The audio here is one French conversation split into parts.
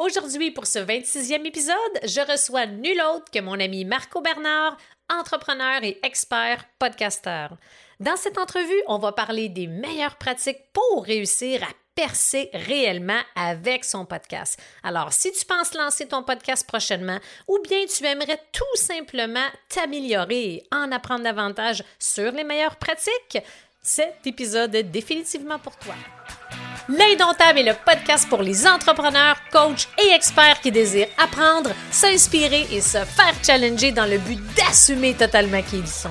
Aujourd'hui, pour ce 26e épisode, je reçois nul autre que mon ami Marco Bernard, entrepreneur et expert podcasteur. Dans cette entrevue, on va parler des meilleures pratiques pour réussir à percer réellement avec son podcast. Alors, si tu penses lancer ton podcast prochainement ou bien tu aimerais tout simplement t'améliorer et en apprendre davantage sur les meilleures pratiques, cet épisode est définitivement pour toi. L'Indomptable est le podcast pour les entrepreneurs, coachs et experts qui désirent apprendre, s'inspirer et se faire challenger dans le but d'assumer totalement qui ils sont.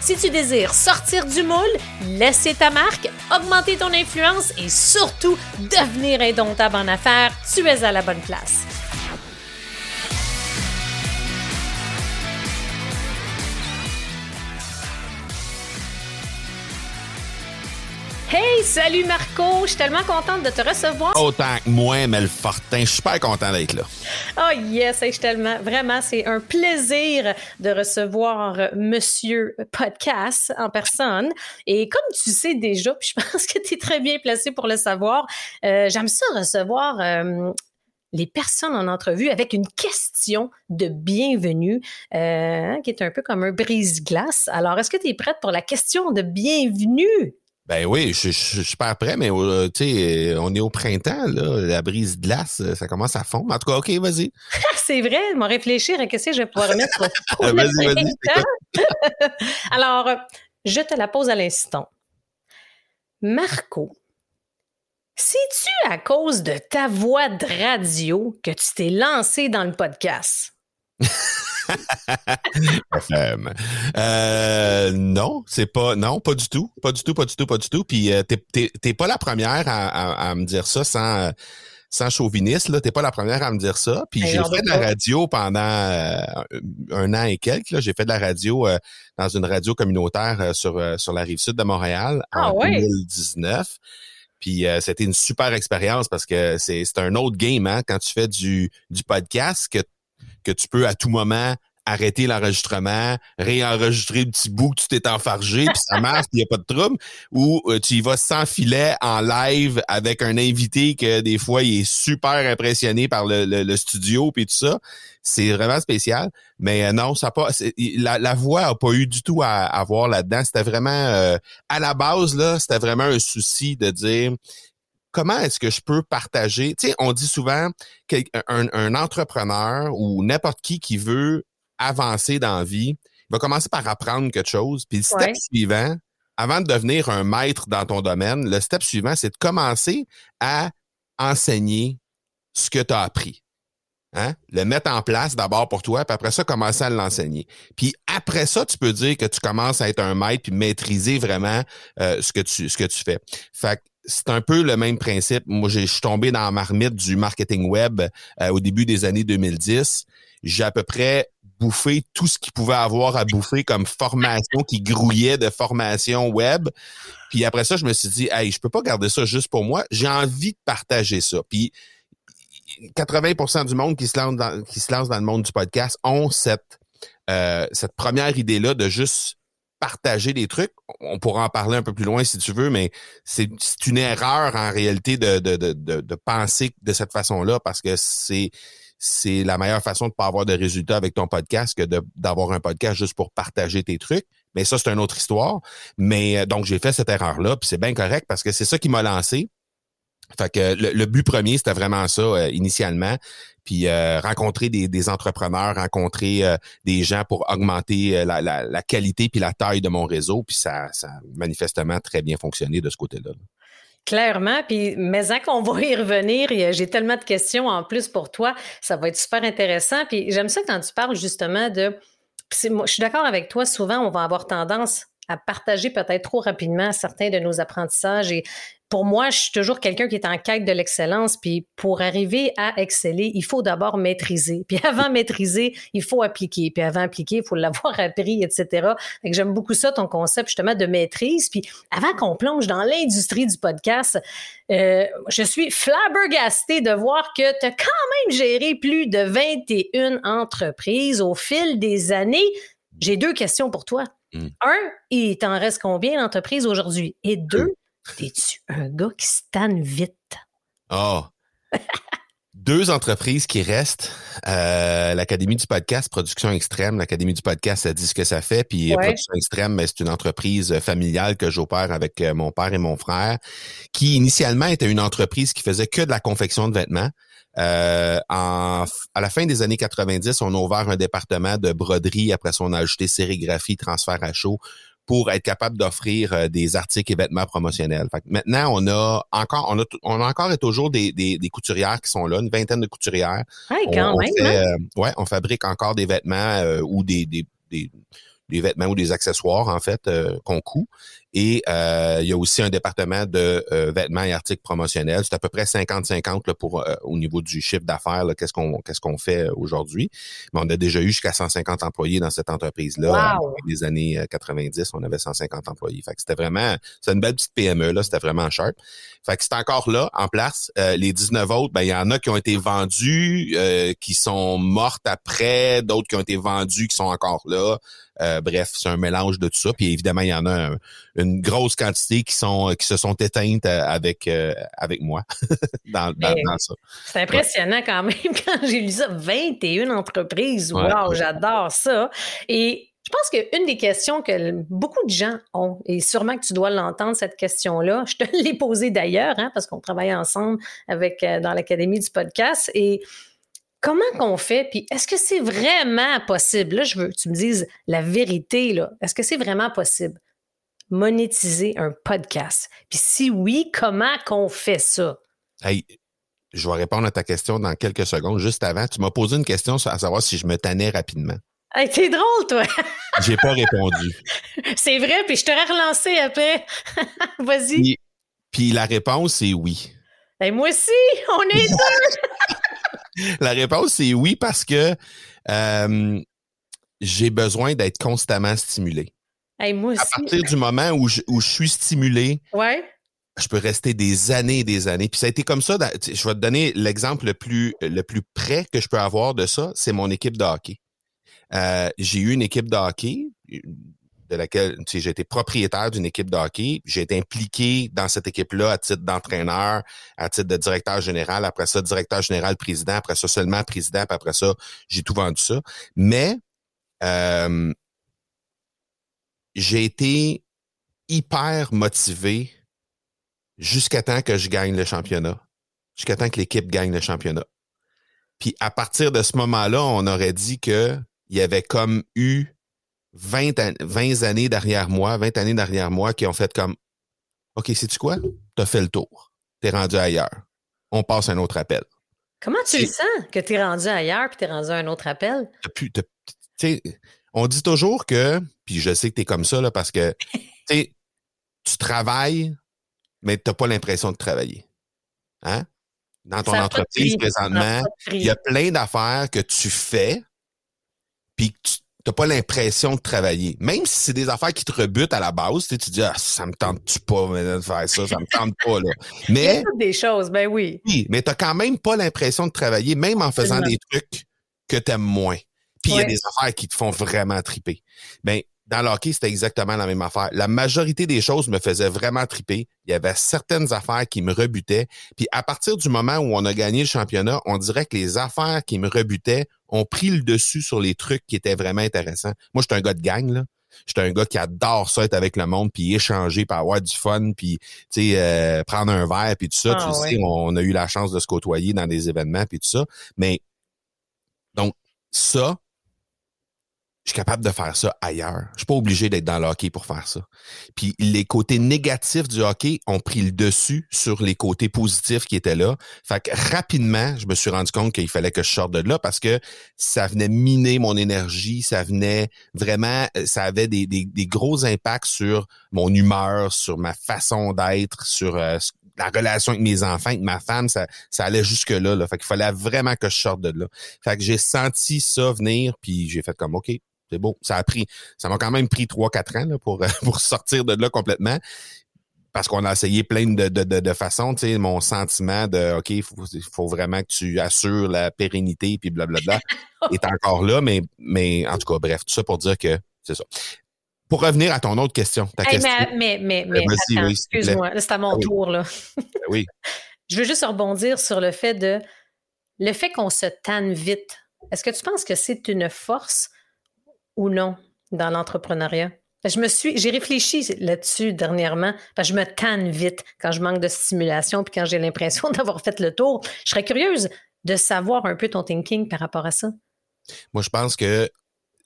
Si tu désires sortir du moule, laisser ta marque, augmenter ton influence et surtout devenir indomptable en affaires, tu es à la bonne place. Hey, salut Marco, je suis tellement contente de te recevoir. Autant que moi, mais le fortin, je suis super content d'être là. Oh yes, je suis tellement, vraiment, c'est un plaisir de recevoir Monsieur Podcast en personne. Et comme tu sais déjà, puis je pense que tu es très bien placé pour le savoir, euh, j'aime ça recevoir euh, les personnes en entrevue avec une question de bienvenue euh, qui est un peu comme un brise-glace. Alors, est-ce que tu es prête pour la question de bienvenue? Ben oui, je, suis super prêt, mais euh, tu sais, on est au printemps, là, la brise glace, ça commence à fondre. En tout cas, OK, vas-y. c'est vrai, m'en réfléchir à qu'est-ce que je vais pouvoir mettre pour vas-y, vas-y. Alors, je te la pose à l'instant. Marco, c'est-tu à cause de ta voix de radio que tu t'es lancé dans le podcast? euh, non, c'est pas, non, pas du tout, pas du tout, pas du tout, pas du tout. Puis euh, t'es pas la première à, me dire ça sans sans chauviniste, là, t'es pas la première à me dire ça. Puis j'ai fait de la radio pendant euh, un an et quelques. J'ai fait de la radio euh, dans une radio communautaire sur sur la rive sud de Montréal en 2019. Ah Puis c'était une super expérience parce que c'est un autre game hein, quand tu fais du, du podcast que que tu peux à tout moment arrêter l'enregistrement, réenregistrer le petit bout que tu t'es enfargé, puis ça marche, il n'y a pas de trouble, ou euh, tu y vas sans filet en live avec un invité que des fois il est super impressionné par le, studio puis tout ça. C'est vraiment spécial. Mais euh, non, ça pas. La, la voix a pas eu du tout à, à voir là-dedans. C'était vraiment euh, à la base, là, c'était vraiment un souci de dire comment est-ce que je peux partager? Tu sais, on dit souvent qu'un un entrepreneur ou n'importe qui qui veut avancer dans la vie va commencer par apprendre quelque chose. Puis le step suivant, avant de devenir un maître dans ton domaine, le step suivant, c'est de commencer à enseigner ce que tu as appris. Hein? Le mettre en place d'abord pour toi, puis après ça, commencer à l'enseigner. Puis après ça, tu peux dire que tu commences à être un maître puis maîtriser vraiment euh, ce que tu ce que tu fais. Fait c'est un peu le même principe. Moi, je suis tombé dans la marmite du marketing web euh, au début des années 2010. J'ai à peu près bouffé tout ce qu'il pouvait avoir à bouffer comme formation qui grouillait de formation web. Puis après ça, je me suis dit, hey, je peux pas garder ça juste pour moi. J'ai envie de partager ça. Puis 80% du monde qui se lance dans, qui se lance dans le monde du podcast ont cette, euh, cette première idée-là de juste partager des trucs. On pourra en parler un peu plus loin si tu veux, mais c'est une erreur en réalité de, de, de, de, penser de cette façon-là parce que c'est c'est la meilleure façon de pas avoir de résultats avec ton podcast que d'avoir un podcast juste pour partager tes trucs. Mais ça, c'est une autre histoire. Mais euh, donc, j'ai fait cette erreur-là, puis c'est bien correct parce que c'est ça qui m'a lancé. Fait que le, but premier, c'était vraiment ça euh, initialement. Puis euh, rencontrer des, entrepreneurs, rencontrer des gens pour augmenter la, la, qualité puis la taille de mon réseau. Puis ça, ça a manifestement très bien fonctionné de ce côté-là. Clairement, puis mais en qu'on va y revenir, j'ai tellement de questions en plus pour toi, ça va être super intéressant. Puis j'aime ça quand tu parles justement de, moi, je suis d'accord avec toi, souvent on va avoir tendance à partager peut-être trop rapidement certains de nos apprentissages et pour moi, je suis toujours quelqu'un qui est en quête de l'excellence. Puis pour arriver à exceller, il faut d'abord maîtriser. Puis avant maîtriser, il faut appliquer. Puis avant appliquer, il faut l'avoir appris, etc. Que j'aime beaucoup ça, ton concept justement de maîtrise. Puis avant qu'on plonge dans l'industrie du podcast, euh, je suis flabbergastée de voir que tu as quand même géré plus de 21 entreprises au fil des années. J'ai deux questions pour toi. Hmm. Un, il t'en reste combien d'entreprises aujourd'hui? Et deux, T'es-tu un gars qui stanne vite? Oh! Deux entreprises qui restent. Euh, L'Académie du podcast, Production Extrême. L'Académie du podcast, ça dit ce que ça fait. Puis Production Extrême, c'est une entreprise familiale que j'opère avec euh, mon père et mon frère, qui initialement était une entreprise qui faisait que de la confection de vêtements. Euh, en, à la fin des années 90, on a ouvert un département de broderie. Après ça, on a ajouté sérigraphie, transfert à chaud pour être capable d'offrir euh, des articles et vêtements promotionnels. maintenant, on a encore, on a, on a encore et toujours des, des, couturières qui sont là, une vingtaine de couturières. quand même. Hein? Euh, ouais, on fabrique encore des vêtements euh, ou des, des, des, vêtements ou des accessoires en fait qu'on coud. Et euh, il y a aussi un département de euh, vêtements et articles promotionnels. C'est à peu près 50-50 pour euh, au niveau du chiffre d'affaires, qu'est-ce qu'on qu'est-ce qu'on fait aujourd'hui. Mais on a déjà eu jusqu'à 150 employés dans cette entreprise-là. Wow. les années 90, on avait 150 employés. Fait que c'était vraiment, c'est une belle petite PME, là, c'était vraiment sharp. Fait que c'est encore là, en place. les 19 autres, ben il y en a qui ont été vendus, qui sont mortes après, d'autres qui ont été vendus, qui sont encore là. bref, c'est un mélange de tout ça. Puis évidemment, il y en a une grosse quantité qui sont qui se sont éteintes euh, avec euh, avec moi dans, ça. C'est impressionnant quand même quand j'ai lu ça 21 entreprises. Wow, j'adore ça. Et je pense qu'une des questions que beaucoup de gens ont, et sûrement que tu dois l'entendre, cette question-là, je te l'ai posée d'ailleurs, hein, parce qu'on travaille ensemble avec euh, dans l'Académie du podcast, et comment qu'on fait, puis est-ce que c'est vraiment possible? Là, je veux que tu me dises la vérité, là. Est-ce que c'est vraiment possible? Monétiser un podcast? Puis si oui, comment qu'on fait ça? Hey, je vais répondre à ta question dans quelques secondes. Juste avant, tu m'as posé une question à savoir si je me tannais rapidement. Hey, t'es drôle, toi! J'ai pas répondu. C'est vrai, puis je t'aurais relancé après. Vas-y. Puis, la réponse est oui. Ben moi aussi, on est deux! la réponse est oui parce que euh, j'ai besoin d'être constamment stimulé à partir du moment où je, où je suis stimulé, ouais. je peux rester des années et des années. Puis ça a été comme ça. je vais te donner l'exemple le plus, le plus près que je peux avoir de ça, c'est mon équipe de hockey. Euh, j'ai eu une équipe de hockey de laquelle j'ai été propriétaire d'une équipe de hockey. J'ai été impliqué dans cette équipe-là à titre d'entraîneur, à titre de directeur général, après ça, directeur général, président, après ça, seulement président, puis après ça, j'ai tout vendu ça. Mais euh, j'ai été hyper motivé jusqu'à temps que je gagne le championnat, jusqu'à temps que l'équipe gagne le championnat. Puis à partir de ce moment-là, on aurait dit que il y avait comme eu 20, années derrière moi, 20 années derrière moi qui ont fait comme OK, sais-tu quoi? T'as fait le tour. T'es rendu ailleurs. On passe à un autre appel. Comment tu le sens que t'es rendu ailleurs puis t'es rendu à un autre appel? On dit toujours que, puis je sais que tu es comme ça, là, parce que tu travailles, mais tu n'as pas l'impression de travailler. Hein? Dans ton entreprise, présentement, il y a plein d'affaires que tu fais, puis tu n'as pas l'impression de travailler. Même si c'est des affaires qui te rebutent à la base, tu dis ah, ça me tente-tu pas de faire ça, ça me tente pas. Là. Mais, il y a des choses, ben oui. Oui, mais tu n'as quand même pas l'impression de travailler, même en faisant des trucs que tu aimes moins. Puis il y a des affaires qui te font vraiment triper. Ben, dans le hockey, c'était exactement la même affaire. La majorité des choses me faisaient vraiment triper. Il y avait certaines affaires qui me rebutaient. Puis à partir du moment où on a gagné le championnat, on dirait que les affaires qui me rebutaient ont pris le dessus sur les trucs qui étaient vraiment intéressants. Moi, je suis un gars de gang, là. J'étais un gars qui adore ça, être avec le monde, puis échanger, puis avoir du fun, puis tu sais, euh, prendre un verre, puis tout ça. tu ah sais, on a eu la chance de se côtoyer dans des événements, puis tout ça. Mais donc, ça, je suis capable de faire ça ailleurs. Je suis pas obligé d'être dans le hockey pour faire ça. Puis les côtés négatifs du hockey ont pris le dessus sur les côtés positifs qui étaient là. Fait que rapidement, je me suis rendu compte qu'il fallait que je sorte de là parce que ça venait miner mon énergie, ça venait vraiment, ça avait des, des, des gros impacts sur mon humeur, sur ma façon d'être, sur euh, la relation avec mes enfants, avec ma femme, ça, ça allait jusque là, là. Fait qu'il fallait vraiment que je sorte de là. Fait que j'ai senti ça venir, puis j'ai fait comme OK, c'est beau. Ça a pris, ça m'a quand même pris trois, quatre ans là, pour, pour sortir de là complètement. Parce qu'on a essayé plein de, de, de, façons, tu sais, mon sentiment de OK, il faut, faut, vraiment que tu assures la pérennité, puis blablabla, est encore là, mais, mais en tout cas, bref, tout ça pour dire que c'est ça. Pour revenir à ton autre question, ta question. Mais, mais, mais, euh, excuse-moi, c'est à mon ah tour, là. Ben oui. Je veux juste rebondir sur le fait de le fait qu'on se tanne vite. Est-ce que tu penses que c'est une force ou non dans l'entrepreneuriat? Je me suis, j'ai réfléchi là-dessus dernièrement, parce que je me tanne vite quand je manque de stimulation puis quand j'ai l'impression d'avoir fait le tour. Je serais curieuse de savoir un peu ton thinking par rapport à ça. Moi, je pense que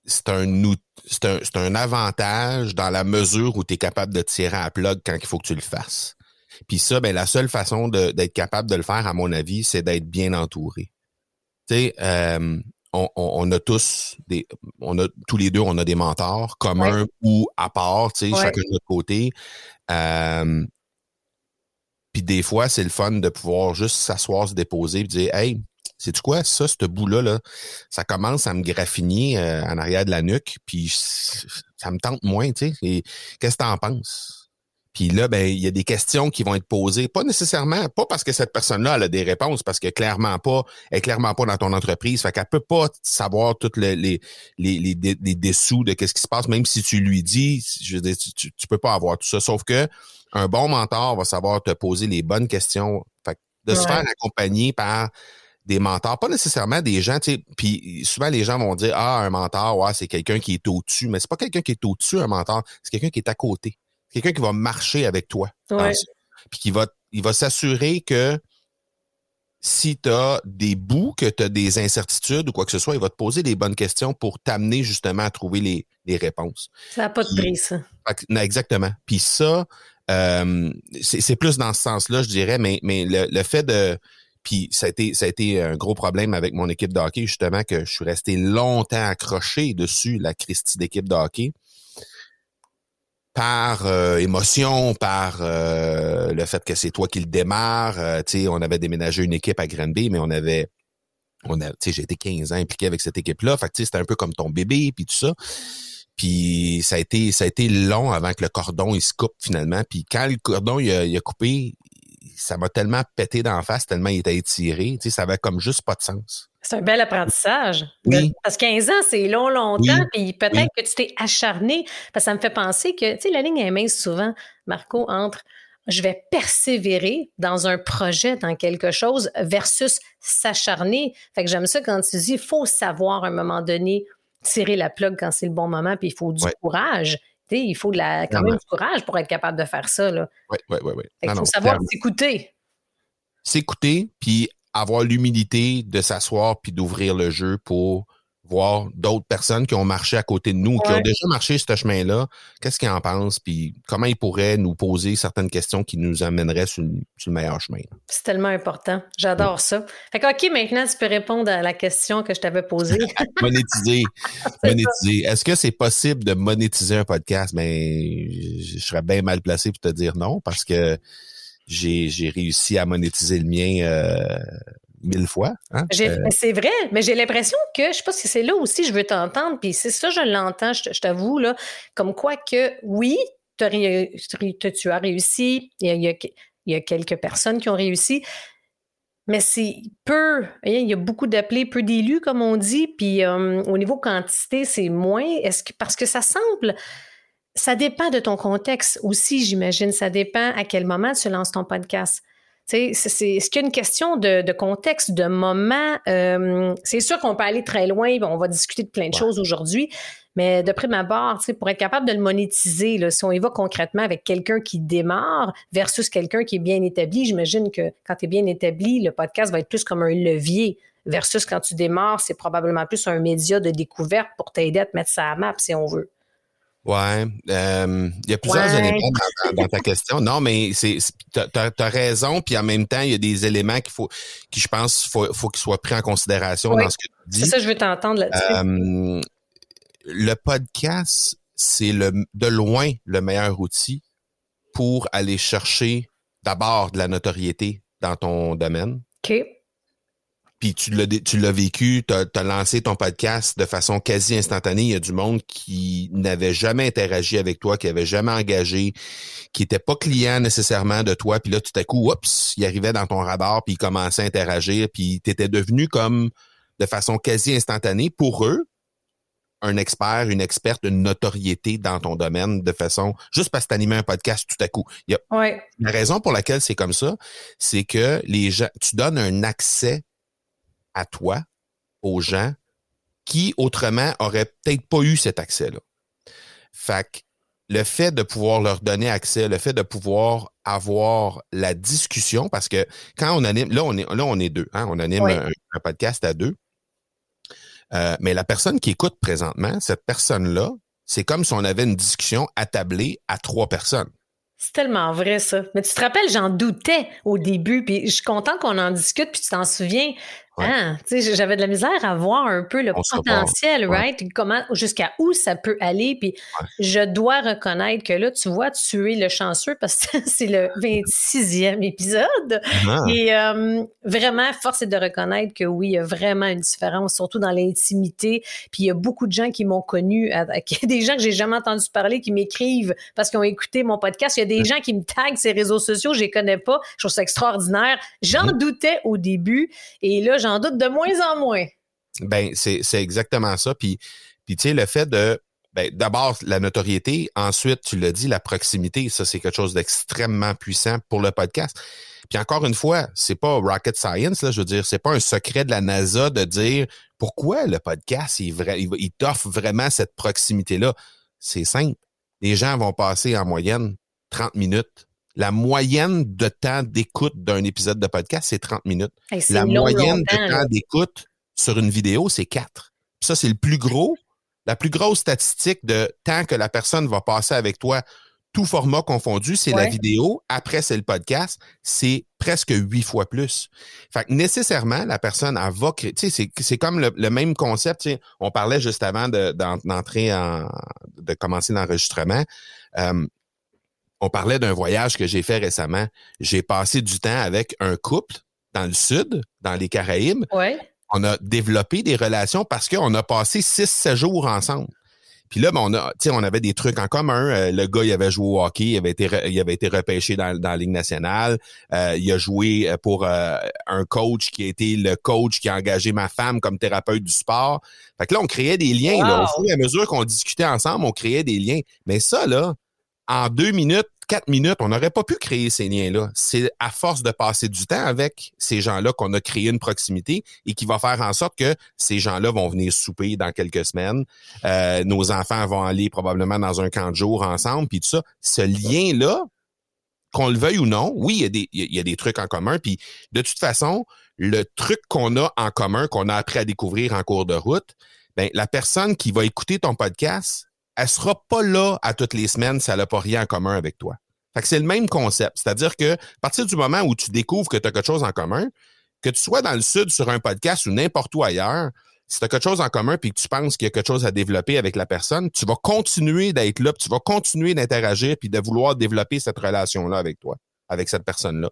c'est un, un, un, avantage dans la mesure où tu es capable de tirer à plug quand il faut que tu le fasses. Puis ça, ben, la seule façon d'être capable de le faire, à mon avis, c'est d'être bien entouré. Tu sais, euh, on, a tous des, on a tous les deux, on a des mentors communs ou à part, tu sais, chacun de notre côté. Euh, puis des fois, c'est le fun de pouvoir juste s'asseoir, se déposer, et dire, hey, c'est tu quoi, ça, ce bout-là, là, ça commence à me graffiner euh, en arrière de la nuque, puis ça me tente moins, tu sais. Qu'est-ce que t'en penses? Puis là, ben, il y a des questions qui vont être posées, pas nécessairement, pas parce que cette personne-là a des réponses, parce que clairement pas, elle est clairement pas dans ton entreprise, fait qu'elle peut pas savoir toutes les les les, les, dessous de qu'est-ce qui se passe, même si tu lui dis, je veux dire, tu, tu, peux pas avoir tout ça. Sauf que un bon mentor va savoir te poser les bonnes questions. Fait de se faire accompagner par des mentors, pas nécessairement des gens, tu sais, puis souvent les gens vont dire ah un mentor, ouais, c'est quelqu'un qui est au-dessus, mais c'est pas quelqu'un qui est au-dessus un mentor, c'est quelqu'un qui est à côté quelqu'un qui va marcher avec toi. Puis qui va, il va s'assurer que si tu as des bouts, que tu as des incertitudes ou quoi que ce soit, il va te poser des bonnes questions pour t'amener justement à trouver les, les réponses. Ça n'a pas de prix, ça. Exactement. Puis ça, euh, c'est plus dans ce sens-là, je dirais, mais, mais le, le fait de. Puis ça a, été, ça a été un gros problème avec mon équipe de hockey, justement, que je suis resté longtemps accroché dessus, la Christie d'équipe de hockey par euh, émotion, par euh, le fait que c'est toi qui le démarre. Euh, on avait déménagé une équipe à Granby, mais on avait, on a, tu sais, j'ai été 15 ans impliqué avec cette équipe-là. Fait tu sais, c'était un peu comme ton bébé, puis tout ça. Puis ça a été, ça a été long avant que le cordon il se coupe finalement. Puis quand le cordon il a, a coupé, ça m'a tellement pété d'en face, tellement il était étiré. Tu ça avait comme juste pas de sens. C'est un bel apprentissage. Oui. Parce que 15 ans, c'est long, longtemps, puis peut-être que tu t'es acharné. Parce que ça me fait penser que, tu sais, la ligne est mince souvent, Marco, entre je vais persévérer dans un projet, dans quelque chose, versus s'acharner. Fait que j'aime ça quand tu dis, il faut savoir à un moment donné tirer la plug quand c'est le bon moment, puis il faut du courage. Tu sais, il faut de la, quand même du courage pour être capable de faire ça. Oui, oui, oui. oui. Il faut savoir s'écouter. S'écouter, puis avoir l'humilité de s'asseoir puis d'ouvrir le jeu pour voir d'autres personnes qui ont marché à côté de nous, qui ont déjà marché ce chemin-là, qu'est-ce qu'ils en pensent, puis comment ils pourraient nous poser certaines questions qui nous amèneraient sur, le meilleur chemin? C'est tellement important. J'adore ça. Fait que, OK, maintenant, tu peux répondre à la question que je t'avais posée. monétiser. monétiser. Est-ce que c'est possible de monétiser un podcast? Mais ben, je serais bien mal placé pour te dire non, parce que j'ai réussi à monétiser le mien euh, mille fois. Hein? Euh, c'est vrai, mais j'ai l'impression que, je sais pas si c'est là aussi je veux t'entendre, puis c'est ça, je l'entends, je, t'avoue, là, comme quoi que oui, tu as réussi, il y a, quelques personnes qui ont réussi, mais c'est peu, il y a beaucoup d'appelés, peu d'élus, comme on dit, puis euh, au niveau quantité, c'est moins. Est-ce que parce que ça semble ça dépend de ton contexte aussi, j'imagine. Ça dépend à quel moment tu lances ton podcast. C'est, c'est, ce qu'il y a une question de, contexte, de moment? Euh, c'est sûr qu'on peut aller très loin, on va discuter de plein de choses aujourd'hui, mais de prime abord, pour être capable de le monétiser, là, si on y va concrètement avec quelqu'un qui démarre versus quelqu'un qui est bien établi, j'imagine que quand tu es bien établi, le podcast va être plus comme un levier versus quand tu démarres, c'est probablement plus un média de découverte pour t'aider à te mettre ça à map, si on veut. Ouais, euh, il y a plusieurs éléments dans, ta question. Non, mais c'est, t'as, as raison, puis en même temps, il y a des éléments qu'il faut, qui je pense, faut, faut qu'ils soient pris en considération dans ce que tu dis. C'est ça, je veux t'entendre là-dessus. Euh, le podcast, c'est le, de loin le meilleur outil pour aller chercher d'abord de la notoriété dans ton domaine. OK puis tu l'as tu l'as vécu, tu as, lancé ton podcast de façon quasi instantanée. Il y a du monde qui n'avait jamais interagi avec toi, qui avait jamais engagé, qui était pas client nécessairement de toi. Puis là, tout à coup, oups, il arrivait dans ton radar, puis il commençait à interagir, puis tu étais devenu comme de façon quasi instantanée pour eux un expert, une experte, une notoriété dans ton domaine de façon juste parce que tu animais un podcast tout à coup. Il La raison pour laquelle c'est comme ça, c'est que les gens, tu donnes un accès à toi, aux gens, qui autrement auraient peut-être pas eu cet accès-là. Fait que le fait de pouvoir leur donner accès, le fait de pouvoir avoir la discussion, parce que quand on anime, là on est là on est deux, hein, on anime un, podcast à deux. Euh, mais la personne qui écoute présentement, cette personne-là, c'est comme si on avait une discussion attablée à trois personnes. C'est tellement vrai, ça. Mais tu te rappelles, j'en doutais au début, puis je suis content qu'on en discute, puis tu t'en souviens. Ah, j'avais de la misère à voir un peu le potentiel, right? Comment, jusqu'à où ça peut aller? Puis je dois reconnaître que là, tu vois, tu es le chanceux parce que c'est le 26e épisode. Ah. Et euh, vraiment, force est de reconnaître que oui, il y a vraiment une différence, surtout dans l'intimité. Puis il y a beaucoup de gens qui m'ont connu, des gens que j'ai jamais entendu parler, qui m'écrivent parce qu'ils ont écouté mon podcast. Il y a des gens qui me taguent ces réseaux sociaux, je les connais pas. Je trouve ça extraordinaire. J'en mm-hmm. doutais au début. Et là, j'en doute de moins en moins. Ben, c'est exactement ça. Puis, puis tu sais, le fait de ben, d'abord la notoriété, ensuite, tu l'as dit, la proximité, ça, c'est quelque chose d'extrêmement puissant pour le podcast. Puis encore une fois, c'est pas rocket science, là, je veux dire, c'est pas un secret de la NASA de dire pourquoi le podcast, il, il t'offre vraiment cette proximité-là. C'est simple. Les gens vont passer en moyenne 30 minutes la moyenne de temps d'écoute d'un épisode de podcast, c'est 30 minutes. la moyenne de temps d'écoute sur une vidéo, c'est 4. ça, c'est le plus gros, la plus grosse statistique de temps que la personne va passer avec toi, tout format confondu, c'est la vidéo. Après, c'est le podcast. C'est presque huit fois plus. Fait que nécessairement, la personne, elle va créer. Tu sais, c'est comme le, même concept. On parlait juste avant d'entrer en, de commencer l'enregistrement. Euh, on parlait d'un voyage que j'ai fait récemment. J'ai passé du temps avec un couple dans le sud, dans les Caraïbes. On a développé des relations parce qu'on a passé six, sept jours ensemble. Puis là, ben, on a, on avait des trucs en commun. Euh, le gars, il avait joué au hockey, il avait été, il avait été repêché dans, dans la Ligue nationale. Euh, il a joué euh, pour un coach qui a été le coach qui a engagé ma femme comme thérapeute du sport. Fait que là, on créait des liens. Là, au fur et à mesure qu'on discutait ensemble, on créait des liens. Mais ça, là, en deux minutes, quatre minutes, on n'aurait pas pu créer ces liens-là. C'est à force de passer du temps avec ces gens-là qu'on a créé une proximité et qui va faire en sorte que ces gens-là vont venir souper dans quelques semaines. Euh, nos enfants vont aller probablement dans un camp de jour ensemble, puis tout ça. Ce lien-là, qu'on le veuille ou non, oui, il y, a des, il y a des trucs en commun. Puis de toute façon, le truc qu'on a en commun, qu'on a appris à découvrir en cours de route, ben, la personne qui va écouter ton podcast, elle sera pas là à toutes les semaines si elle n'a pas rien en commun avec toi. Fait que c'est le même concept. C'est-à-dire que à partir du moment où tu découvres que tu as quelque chose en commun, que tu sois dans le sud sur un podcast ou n'importe où ailleurs, si tu as quelque chose en commun puis que tu penses qu'il y a quelque chose à développer avec la personne, tu vas continuer d'être là, tu vas continuer d'interagir puis de vouloir développer cette relation-là avec toi, avec cette personne-là.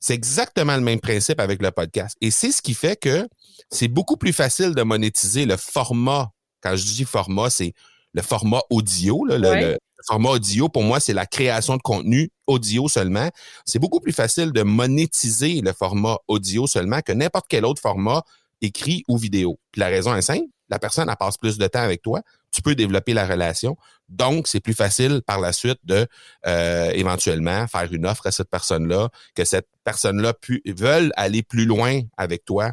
C'est exactement le même principe avec le podcast. Et c'est ce qui fait que c'est beaucoup plus facile de monétiser le format. Quand je dis format, c'est le format audio. le, format audio, pour moi, c'est la création de contenu audio seulement. C'est beaucoup plus facile de monétiser le format audio seulement que n'importe quel autre format écrit ou vidéo. Puis la raison est simple, la personne elle passe plus de temps avec toi, tu peux développer la relation. Donc, c'est plus facile par la suite de euh, éventuellement faire une offre à cette personne-là, que cette personne-là veuille aller plus loin avec toi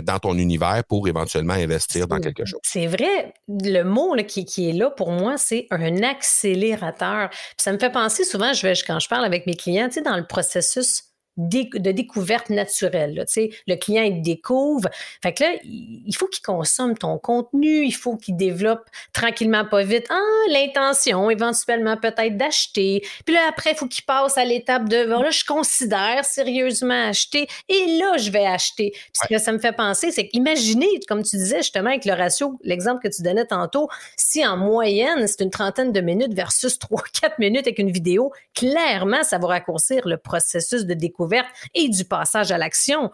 dans ton univers pour éventuellement investir dans quelque chose. C'est vrai, le mot qui, est là pour moi, c'est un accélérateur. ça me fait penser souvent, je vais, quand je parle avec mes clients, tu sais, dans le processus de découverte naturelle. Là, le client, il découvre. Fait que là, il faut qu'il consomme ton contenu, il faut qu'il développe tranquillement, pas vite, ah, l'intention éventuellement peut-être d'acheter. Puis là, après, il faut qu'il passe à l'étape de, là, je considère sérieusement acheter et là, je vais acheter. Puis ce que ça me fait penser, c'est qu'imaginez, comme tu disais justement avec le ratio, l'exemple que tu donnais tantôt, si en moyenne, c'est une trentaine de minutes versus 3-4 minutes avec une vidéo, clairement, ça va raccourcir le processus de découverte et du passage à l'action.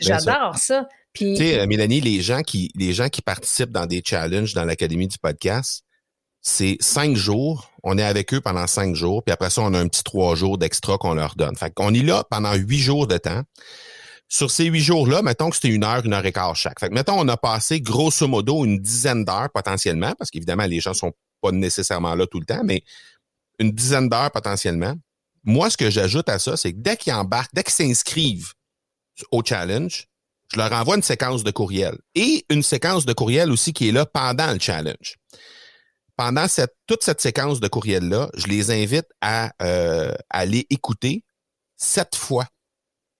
J'adore ça. Tu sais, euh, Mélanie, les gens qui les gens qui participent dans des challenges dans l'académie du podcast, c'est cinq jours. On est avec eux pendant cinq jours, puis après ça, on a un petit trois jours d'extra qu'on leur donne. Fait qu'on est là pendant huit jours de temps. Sur ces huit jours-là, mettons que c'était une heure, une heure et quart chaque. Fait que mettons, on a passé grosso modo une dizaine d'heures potentiellement, parce qu'évidemment, les gens sont pas nécessairement là tout le temps, mais une dizaine d'heures potentiellement moi, ce que j'ajoute à ça, c'est que dès qu'ils embarquent, dès qu'ils s'inscrivent au challenge, je leur envoie une séquence de courriel et une séquence de courriel aussi qui est là pendant le challenge. Pendant cette, toute cette séquence de courriel-là, je les invite à euh, aller écouter sept fois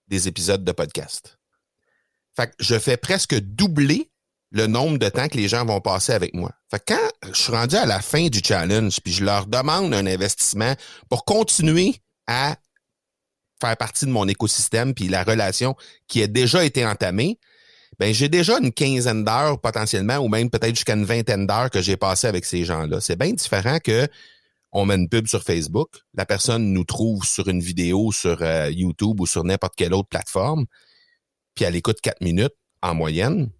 des épisodes de podcast. Fait que je fais presque doubler le nombre de temps que les gens vont passer avec moi. Fait que quand je suis rendu à la fin du challenge, puis je leur demande un investissement pour continuer à faire partie de mon écosystème puis la relation qui a déjà été entamée, ben j'ai déjà une quinzaine d'heures potentiellement ou même peut-être jusqu'à une vingtaine d'heures que j'ai passé avec ces gens-là. C'est bien différent que on met une pub sur Facebook, la personne nous trouve sur une vidéo sur euh, YouTube ou sur n'importe quelle autre plateforme, puis elle écoute quatre minutes en moyenne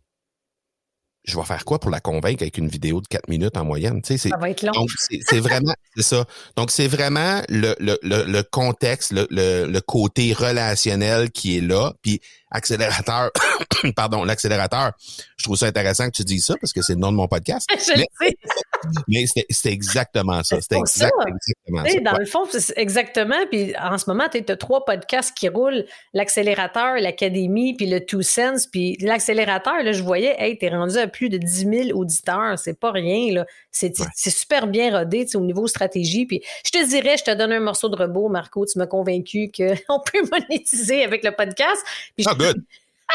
je vais faire quoi pour la convaincre avec une vidéo de quatre minutes en moyenne? Tu sais, ça va être long. Donc, c'est vraiment, c'est ça. Donc, c'est vraiment le, le, le, contexte, le, le, côté relationnel qui est là. Puis, accélérateur, pardon, l'accélérateur, je trouve ça intéressant que tu dises ça parce que c'est le nom de mon podcast. je mais, sais. mais c'était exactement ça. C'était exactement ça. Dans le fond, c'est exactement. Puis en ce moment, tu as trois podcasts qui roulent l'accélérateur, l'académie, puis le Two Sense. Puis l'accélérateur, là, je voyais, hey, t'es rendu à plus de 10 000 auditeurs. C'est pas rien, là. C'est super bien rodé au niveau stratégie. Puis je te dirais, je te donne un morceau de robot, Marco. Tu m'as convaincu qu'on peut monétiser avec le podcast. Puis ah, je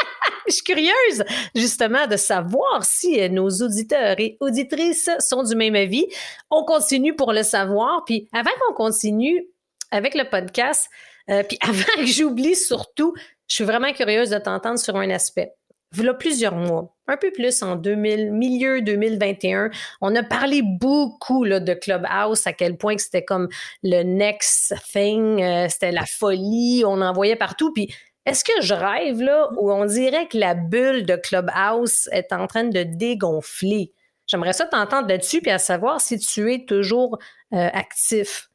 suis curieuse, justement, de savoir si euh, nos auditeurs et auditrices sont du même avis. On continue pour le savoir. Puis avant qu'on continue avec le podcast, euh, puis avant que j'oublie surtout, je suis vraiment curieuse de t'entendre sur un aspect. Voilà plusieurs mois, un peu plus en 2000, milieu 2021, on a parlé beaucoup là, de Clubhouse, à quel point c'était comme le next thing, euh, c'était la folie, on en voyait partout. Puis est-ce que je rêve là où on dirait que la bulle de Clubhouse est en train de dégonfler? J'aimerais ça t'entendre là-dessus puis à savoir si tu es toujours euh, actif.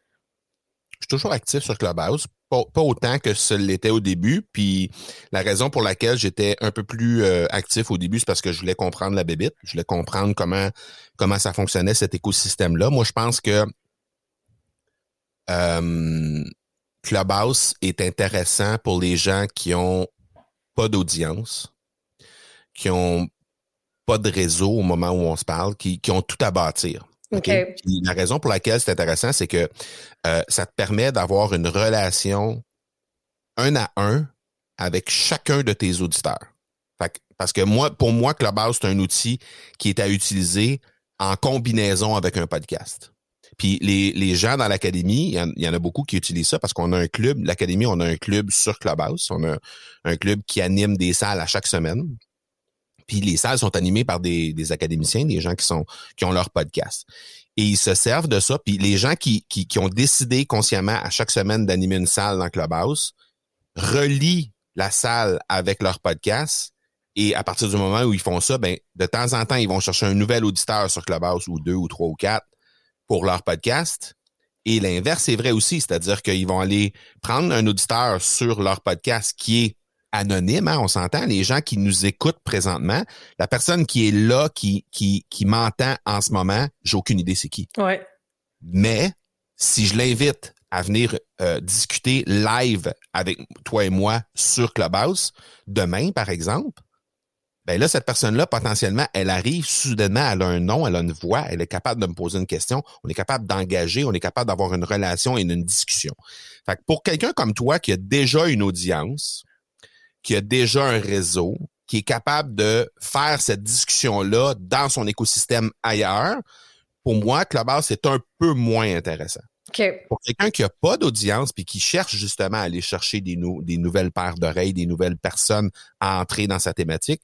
Je suis toujours actif sur Clubhouse, pas, autant que ce l'était au début. Puis la raison pour laquelle j'étais un peu plus euh, actif au début, c'est parce que je voulais comprendre la bébite, je voulais comprendre comment ça fonctionnait cet écosystème-là. Moi, je pense que euh, Clubhouse est intéressant pour les gens qui ont pas d'audience, qui ont pas de réseau au moment où on se parle, qui, ont tout à bâtir. La raison pour laquelle c'est intéressant, c'est que euh, ça te permet d'avoir une relation un à un avec chacun de tes auditeurs. parce que moi, pour moi, Clubhouse, c'est un outil qui est à utiliser en combinaison avec un podcast. Puis les, gens dans l'académie, il y, en a beaucoup qui utilisent ça parce qu'on a un club. L'académie, on a un club sur Clubhouse. On a un club qui anime des salles à chaque semaine. Puis les salles sont animées par des, des académiciens, des gens qui sont qui ont leur podcast. Et ils se servent de ça. Puis les gens qui, qui, qui ont décidé consciemment à chaque semaine d'animer une salle dans Clubhouse relient la salle avec leur podcast. Et à partir du moment où ils font ça, ben, de temps en temps, ils vont chercher un nouvel auditeur sur Clubhouse ou deux ou trois ou quatre pour leur podcast. Et l'inverse est vrai aussi, c'est-à-dire qu'ils vont aller prendre un auditeur sur leur podcast qui est anonyme, hein, on s'entend, les gens qui nous écoutent présentement, la personne qui est là, qui, qui, qui m'entend en ce moment, j'ai aucune idée c'est qui. Ouais. Mais si je l'invite à venir euh, discuter live avec toi et moi sur Clubhouse, demain, par exemple, ben là, cette personne-là, potentiellement, elle arrive, soudainement, elle a un nom, elle a une voix, elle est capable de me poser une question, on est capable d'engager, on est capable d'avoir une relation et une discussion. Fait que pour quelqu'un comme toi qui a déjà une audience, qui a déjà un réseau, qui est capable de faire cette discussion-là dans son écosystème ailleurs, pour moi, Clubhouse, c'est un peu moins intéressant. Pour quelqu'un qui n'a pas d'audience puis qui cherche justement à aller chercher des, des nouvelles paires d'oreilles, des nouvelles personnes à entrer dans sa thématique,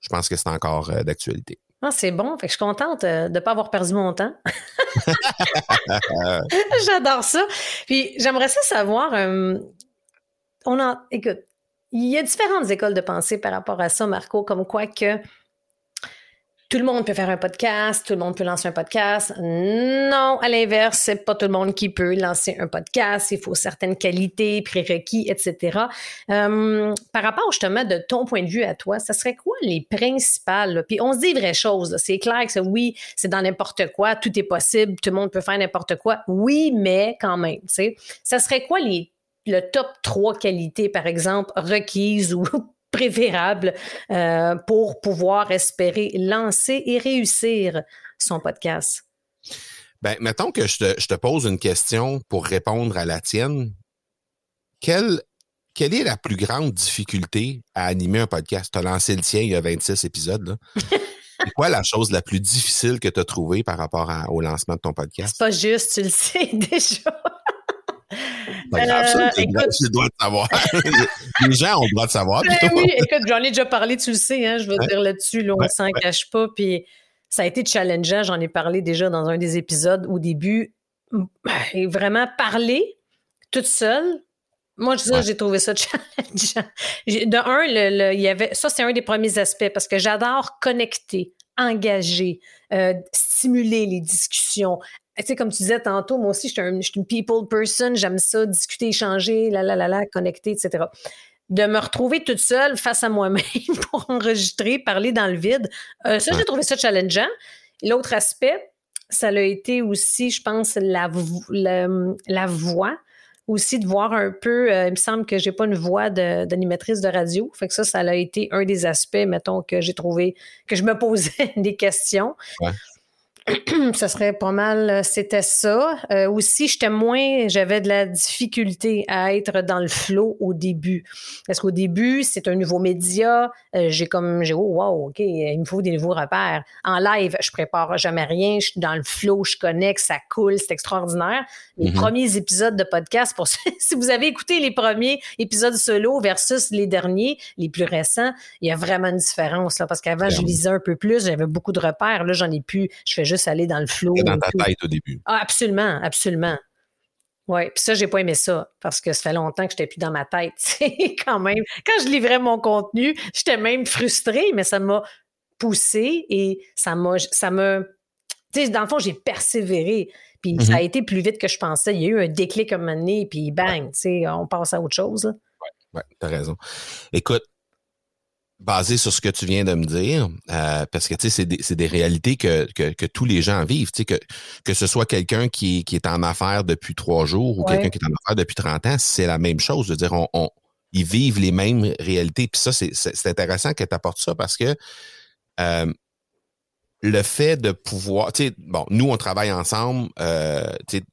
je pense que c'est encore euh, d'actualité. Ah, c'est bon. Fait que je suis contente euh, de ne pas avoir perdu mon temps. J'adore ça. Puis j'aimerais ça savoir. Euh, on a, écoute, il y a différentes écoles de pensée par rapport à ça, Marco, comme quoi que tout le monde peut faire un podcast, tout le monde peut lancer un podcast. Non, à l'inverse, c'est pas tout le monde qui peut lancer un podcast. Il faut certaines qualités, prérequis, etc. Euh, par rapport justement de ton point de vue à toi, ça serait quoi les principales? Puis on se dit vraies choses. C'est clair que oui, c'est dans n'importe quoi, tout est possible, tout le monde peut faire n'importe quoi. Oui, mais quand même, tu sais, ça serait quoi les le top trois qualités, par exemple, requises ou préférable euh, pour pouvoir espérer lancer et réussir son podcast? Ben, mettons que je te, pose une question pour répondre à la tienne. Quelle, quelle est la plus grande difficulté à animer un podcast? Tu as lancé le tien il y a 26 épisodes. C'est quoi la chose la plus difficile que tu as trouvée par rapport au lancement de ton podcast? C'est pas juste, tu le sais déjà. Pas grave, ça, euh, le droit de savoir. les gens ont le droit de savoir. Ben oui, écoute, j'en ai déjà parlé, tu le sais, hein, je veux dire là-dessus, là, on ne s'en cache pas. Puis ça a été challengeant, j'en ai parlé déjà dans un des épisodes au début. Et vraiment parler toute seule, moi, j'ai trouvé ça challengeant. De un, il y avait, ça, c'est un des premiers aspects parce que j'adore connecter, engager, euh, stimuler les discussions, tu sais, comme tu disais tantôt, moi aussi, je suis, une people person, j'aime ça, discuter, échanger, la, la, la, la, connecter, etc. De me retrouver toute seule face à moi-même pour enregistrer, parler dans le vide, euh, ça, j'ai trouvé ça challengeant. L'autre aspect, ça a été aussi, je pense, la, la, voix aussi de voir un peu, euh, il me semble que j'ai pas une voix d'animatrice de, radio. Fait que ça, ça a été un des aspects, mettons, que j'ai trouvé, que je me posais des questions. Ouais. ce serait pas mal, euh, c'était ça. Euh, aussi, j'étais moins, j'avais de la difficulté à être dans le flow au début. Parce qu'au début, c'est un nouveau média. Euh, j'ai comme, j'ai, oh, wow, OK, il me faut des nouveaux repères. En live, je prépare jamais rien. Je suis dans le flow, je connecte, ça coule, c'est extraordinaire. Les mm-hmm. premiers épisodes de podcast, pour si vous avez écouté les premiers épisodes solo versus les derniers, les plus récents, il y a vraiment une différence, là. Parce qu'avant, je lisais un peu plus, j'avais beaucoup de repères. Là, j'en ai plus. Je fais juste aller dans le flot. Dans ta tête au début. Ah, absolument, absolument. Oui, puis ça, j'ai pas aimé ça parce que ça fait longtemps que j'étais plus dans ma tête. quand même, quand je livrais mon contenu, j'étais même frustrée, mais ça m'a poussé et ça m'a, ça me, tu sais, dans le fond, j'ai persévéré. Puis ça a mm-hmm. été plus vite que je pensais. Il y a eu un déclic à un moment donné, puis bang, tu sais, on passe à autre chose. Oui, ouais, t'as raison. Écoute, basé sur ce que tu viens de me dire, euh, parce que tu sais, c'est des, réalités que, que, tous les gens vivent. Tu sais, que, que ce soit quelqu'un qui, qui est en affaires depuis trois jours ou quelqu'un qui est en affaires depuis 30 ans, c'est la même chose. Je veux dire, on, ils vivent les mêmes réalités. Puis ça, c'est intéressant que tu apportes ça parce que euh, le fait de pouvoir, tu sais, bon, nous, on travaille ensemble, euh, tu sais,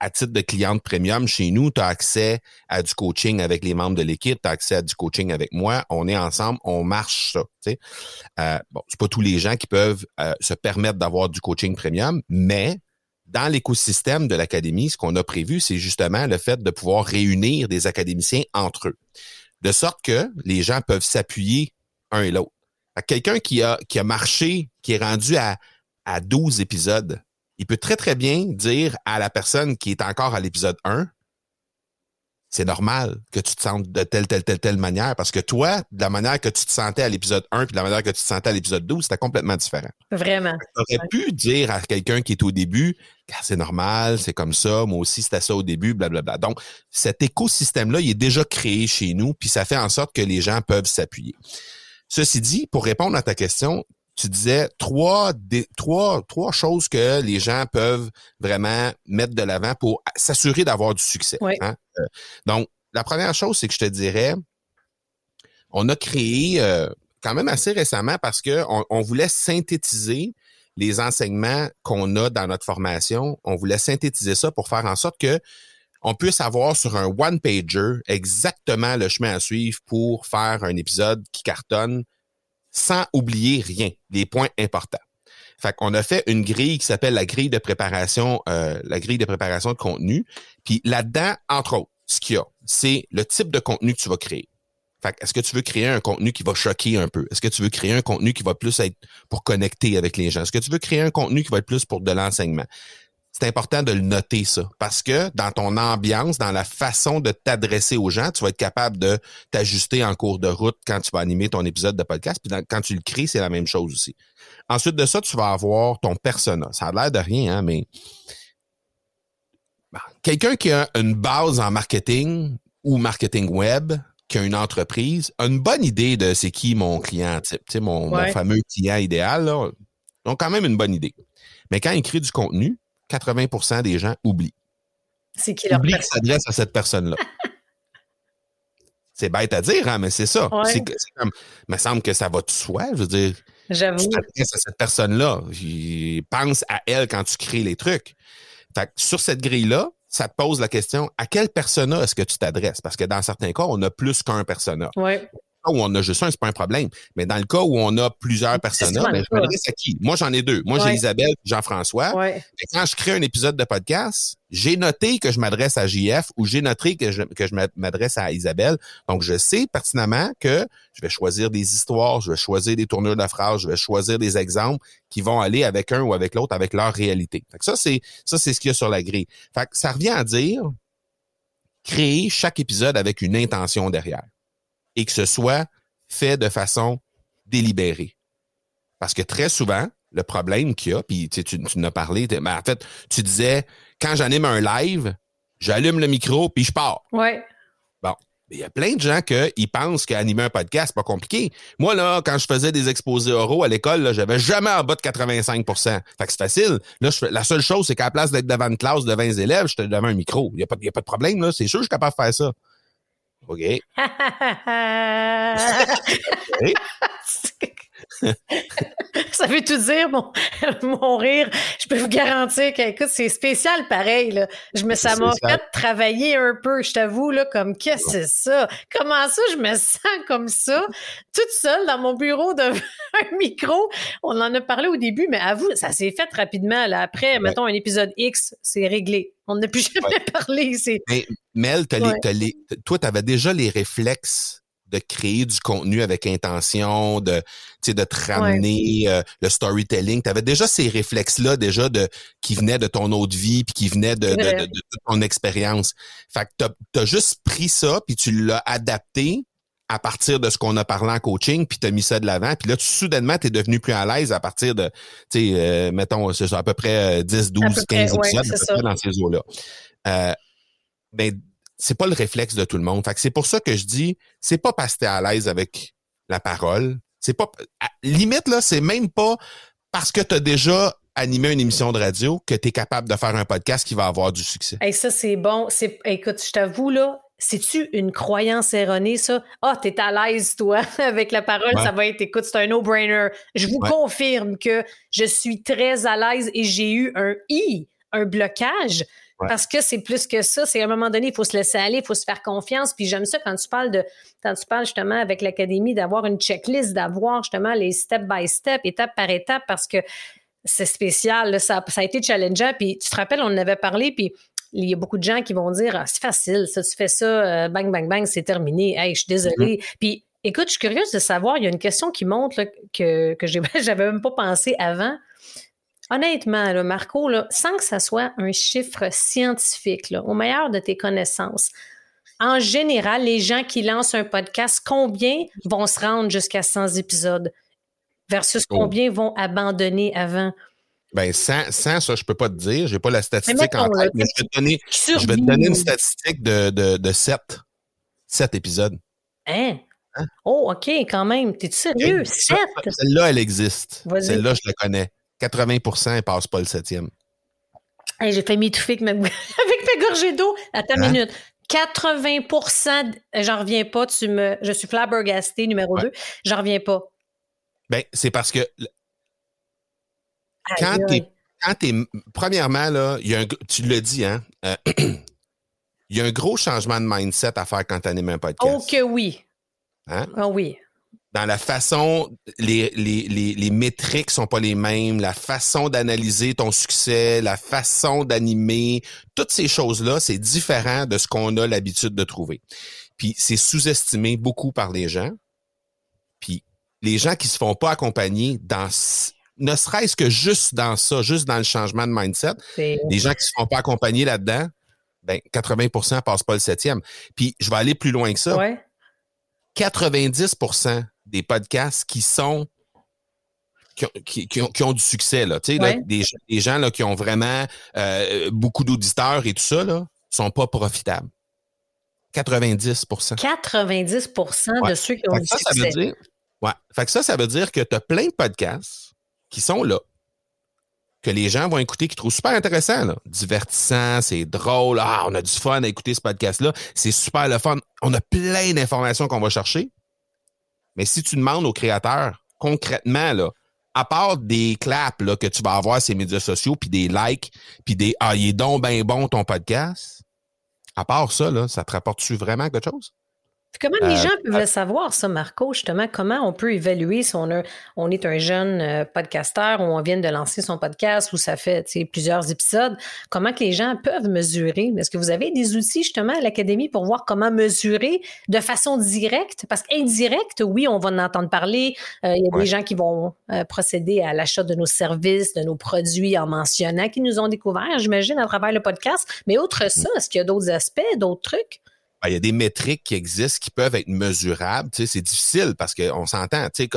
à titre de cliente premium chez nous, tu as accès à du coaching avec les membres de l'équipe, tu as accès à du coaching avec moi. On est ensemble, on marche ça. Tu sais. Euh, bon, c'est pas tous les gens qui peuvent euh, se permettre d'avoir du coaching premium, mais dans l'écosystème de l'académie, ce qu'on a prévu, c'est justement le fait de pouvoir réunir des académiciens entre eux, de sorte que les gens peuvent s'appuyer un et l'autre. Quelqu'un qui a, qui a marché, qui est rendu à, à 12 épisodes, il peut très, très bien dire à la personne qui est encore à l'épisode 1, c'est normal que tu te sentes de telle, telle, telle, telle manière, parce que toi, de la manière que tu te sentais à l'épisode 1 puis de la manière que tu te sentais à l'épisode 12, c'était complètement différent. Vraiment. Tu aurais pu dire à quelqu'un qui est au début, ah, c'est normal, c'est comme ça, moi aussi c'était ça au début, blablabla. Donc, cet écosystème-là, il est déjà créé chez nous, puis ça fait en sorte que les gens peuvent s'appuyer. Ceci dit, pour répondre à ta question, tu disais trois, des, trois, trois choses que les gens peuvent vraiment mettre de l'avant pour s'assurer d'avoir du succès. Hein. Euh, donc, la première chose, c'est que je te dirais, on a créé, euh, quand même assez récemment parce que on, voulait synthétiser les enseignements qu'on a dans notre formation. On voulait synthétiser ça pour faire en sorte que on puisse avoir sur un one-pager exactement le chemin à suivre pour faire un épisode qui cartonne sans oublier rien, les points importants. Fait qu'on a fait une grille qui s'appelle la grille de préparation, euh, la grille de préparation de contenu. Puis là-dedans, entre autres, ce qu'il y a, c'est le type de contenu que tu vas créer. Fait est-ce que tu veux créer un contenu qui va choquer un peu? Est-ce que tu veux créer un contenu qui va plus être pour connecter avec les gens? Est-ce que tu veux créer un contenu qui va être plus pour de l'enseignement? C'est important de le noter, ça. Parce que dans ton ambiance, dans la façon de t'adresser aux gens, tu vas être capable de t'ajuster en cours de route quand tu vas animer ton épisode de podcast. Puis quand tu le crées, c'est la même chose aussi. Ensuite de ça, tu vas avoir ton persona. Ça a l'air de rien, hein, mais quelqu'un qui a une base en marketing ou marketing web, qui a une entreprise, a une bonne idée de c'est qui mon client type, tu sais, mon, fameux client idéal, là, ont quand même une bonne idée. Mais quand il crée du contenu, 80% des gens oublient. C'est qui leur Oublie qu'ils s'adresse à cette personne-là. c'est bête à dire, hein, mais c'est ça. C'est comme, il me semble que ça va de soi. Je veux dire, J'avoue. tu t'adresses à cette personne-là. Pense à elle quand tu crées les trucs. Fait sur cette grille-là, ça te pose la question à quel persona est-ce que tu t'adresses? Parce que dans certains cas, on a plus qu'un persona. Ouais où on a juste un, c'est pas un problème. Mais dans le cas où on a plusieurs personnages, ben, je m'adresse à qui? Moi, j'en ai deux. Moi, j'ai Isabelle et Jean-François. Ouais. quand je crée un épisode de podcast, j'ai noté que je m'adresse à JF ou j'ai noté que je, que je m'adresse à Isabelle. Donc, je sais pertinemment que je vais choisir des histoires, je vais choisir des tournures de phrases, je vais choisir des exemples qui vont aller avec un ou avec l'autre, avec leur réalité. Fait que ça, c'est, ça, c'est ce qu'il y a sur la grille. Fait que ça revient à dire créer chaque épisode avec une intention derrière et que ce soit fait de façon délibérée. Parce que très souvent, le problème qu'il y a, puis tu, tu, en as parlé, mais ben, en fait, tu disais, quand j'anime un live, j'allume le micro puis je pars. Ouais. Bon. Il y a plein de gens qui pensent qu'animer un podcast, c'est pas compliqué. Moi, là, quand je faisais des exposés oraux à l'école, j'avais jamais en bas de 85 Fait que c'est facile. Là, la seule chose, c'est qu'à la place d'être devant une classe de 20 élèves, je te devant un micro. Il n'y a, pas, a pas de problème, là. C'est sûr que je suis capable de faire ça. OK. ça veut tout dire, mon, mon rire. Je peux vous garantir que, écoute, c'est spécial pareil. Là. Je me, ça m'a fait travailler un peu, je t'avoue, là, comme qu'est-ce que c'est ça? Comment ça, je me sens comme ça, toute seule dans mon bureau devant un micro? On en a parlé au début, mais avoue, ça s'est fait rapidement. Là. Après, mettons, un épisode X, c'est réglé. On n'a plus jamais parlé. Mais, Mel, toi, tu avais déjà les réflexes de créer du contenu avec intention, de, de te ramener euh, le storytelling. Tu avais déjà ces réflexes-là déjà de qui venaient de ton autre vie puis qui venaient de, de, de, ton expérience. Fait que tu as, juste pris ça puis tu l'as adapté à partir de ce qu'on a parlé en coaching, puis tu as mis ça de l'avant, puis là, tu, soudainement, tu es devenu plus à l'aise à partir de, tu sais, euh, mettons, c'est à peu près 10, 12, 15 épisodes, dans ces eaux-là. Euh, ben, c'est pas le réflexe de tout le monde. Fait que c'est pour ça que je dis, c'est pas parce que t'es à l'aise avec la parole. C'est pas, limite, là, c'est même pas parce que tu as déjà animé une émission de radio que tu es capable de faire un podcast qui va avoir du succès. Et ça, c'est bon. C'est, écoute, je t'avoue, là, c'est-tu une croyance erronée, ça? Ah, t'es à l'aise, toi, avec la parole, ça va être, écoute, c'est un no-brainer. Je vous confirme que je suis très à l'aise et j'ai eu un i, un blocage. Parce que c'est plus que ça. C'est à un moment donné, il faut se laisser aller, il faut se faire confiance. Puis j'aime ça quand tu parles de, quand tu parles justement avec l'académie d'avoir une checklist, d'avoir justement les step by step, étape par étape, parce que c'est spécial. ça, a été challengeant. Puis tu te rappelles, on en avait parlé, puis il y a beaucoup de gens qui vont dire ah, c'est facile, ça, tu fais ça, euh, bang, bang, bang, c'est terminé. Hey, je suis désolée. Mm-hmm. Puis écoute, je suis curieuse de savoir, il y a une question qui montre que, que j'avais même pas pensé avant. Honnêtement, là, Marco, là, sans que ça soit un chiffre scientifique, là, au meilleur de tes connaissances, en général, les gens qui lancent un podcast, combien vont se rendre jusqu'à 100 épisodes versus oh. combien vont abandonner avant? Ben, sans, ça, je peux pas te dire. J'ai pas la statistique en tête, mais je vais, te donner, je vais te donner une statistique de, de, de 7. 7 épisodes. Hein? hein? Oh, OK, quand même. T'es-tu sérieux? 7? Celle-là, elle existe. Celle-là, je la connais. 80% ils passent pas le septième. J'ai fait m'étouffer avec ma, avec ma gorgée d'eau. Attends une hein? minute. 80% j'en reviens pas, tu me, je suis flabbergasté, numéro 2, j'en reviens pas. Ben, c'est parce que quand tu quand premièrement, là, y a un, tu le dis, hein, euh, il y a un gros changement de mindset à faire quand tu animes un podcast. Oh que oui. Hein? Oh oui. Dans la façon, les, les, les, les métriques sont pas les mêmes, la façon d'analyser ton succès, la façon d'animer, toutes ces choses-là, c'est différent de ce qu'on a l'habitude de trouver. Puis c'est sous-estimé beaucoup par les gens. Puis les gens qui se font pas accompagner dans ne serait-ce que juste dans ça, juste dans le changement de mindset, les gens qui se font pas accompagner là-dedans, ben 80% passent pas le septième. Puis je vais aller plus loin que ça. 90 des podcasts qui sont qui, ont, du succès, là, des, gens là, qui ont vraiment euh, beaucoup d'auditeurs et tout ça, là, sont pas profitables. 90% 90% de ceux qui ont du succès. Ça veut dire, ouais. Fait que ça, ça veut dire que tu as plein de podcasts qui sont là, que les gens vont écouter, qui trouvent super intéressant, là. divertissant, c'est drôle, ah, on a du fun à écouter ce podcast-là, c'est super le fun. On a plein d'informations qu'on va chercher. Mais si tu demandes aux créateurs, concrètement, là, à part des claps là, que tu vas avoir sur les médias sociaux, puis des likes, puis des Ah, il est donc bien bon ton podcast, à part ça, là, ça te rapporte-tu vraiment quelque chose? Comment les euh, gens peuvent le savoir, ça, Marco, justement? Comment on peut évaluer si on, a, on est un jeune euh, podcasteur ou on vient de lancer son podcast ou ça fait plusieurs épisodes? Comment que les gens peuvent mesurer? Est-ce que vous avez des outils, justement, à l'Académie pour voir comment mesurer de façon directe? Parce qu'indirecte, oui, on va en entendre parler. Euh, il y a des gens qui vont procéder à l'achat de nos services, de nos produits en mentionnant qu'ils nous ont découvert, j'imagine, à travers le podcast. Mais outre ça, mm. est-ce qu'il y a d'autres aspects, d'autres trucs? Ben, il y a des métriques qui existent qui peuvent être mesurables. Tu sais, c'est difficile parce qu'on s'entend. Tu sais,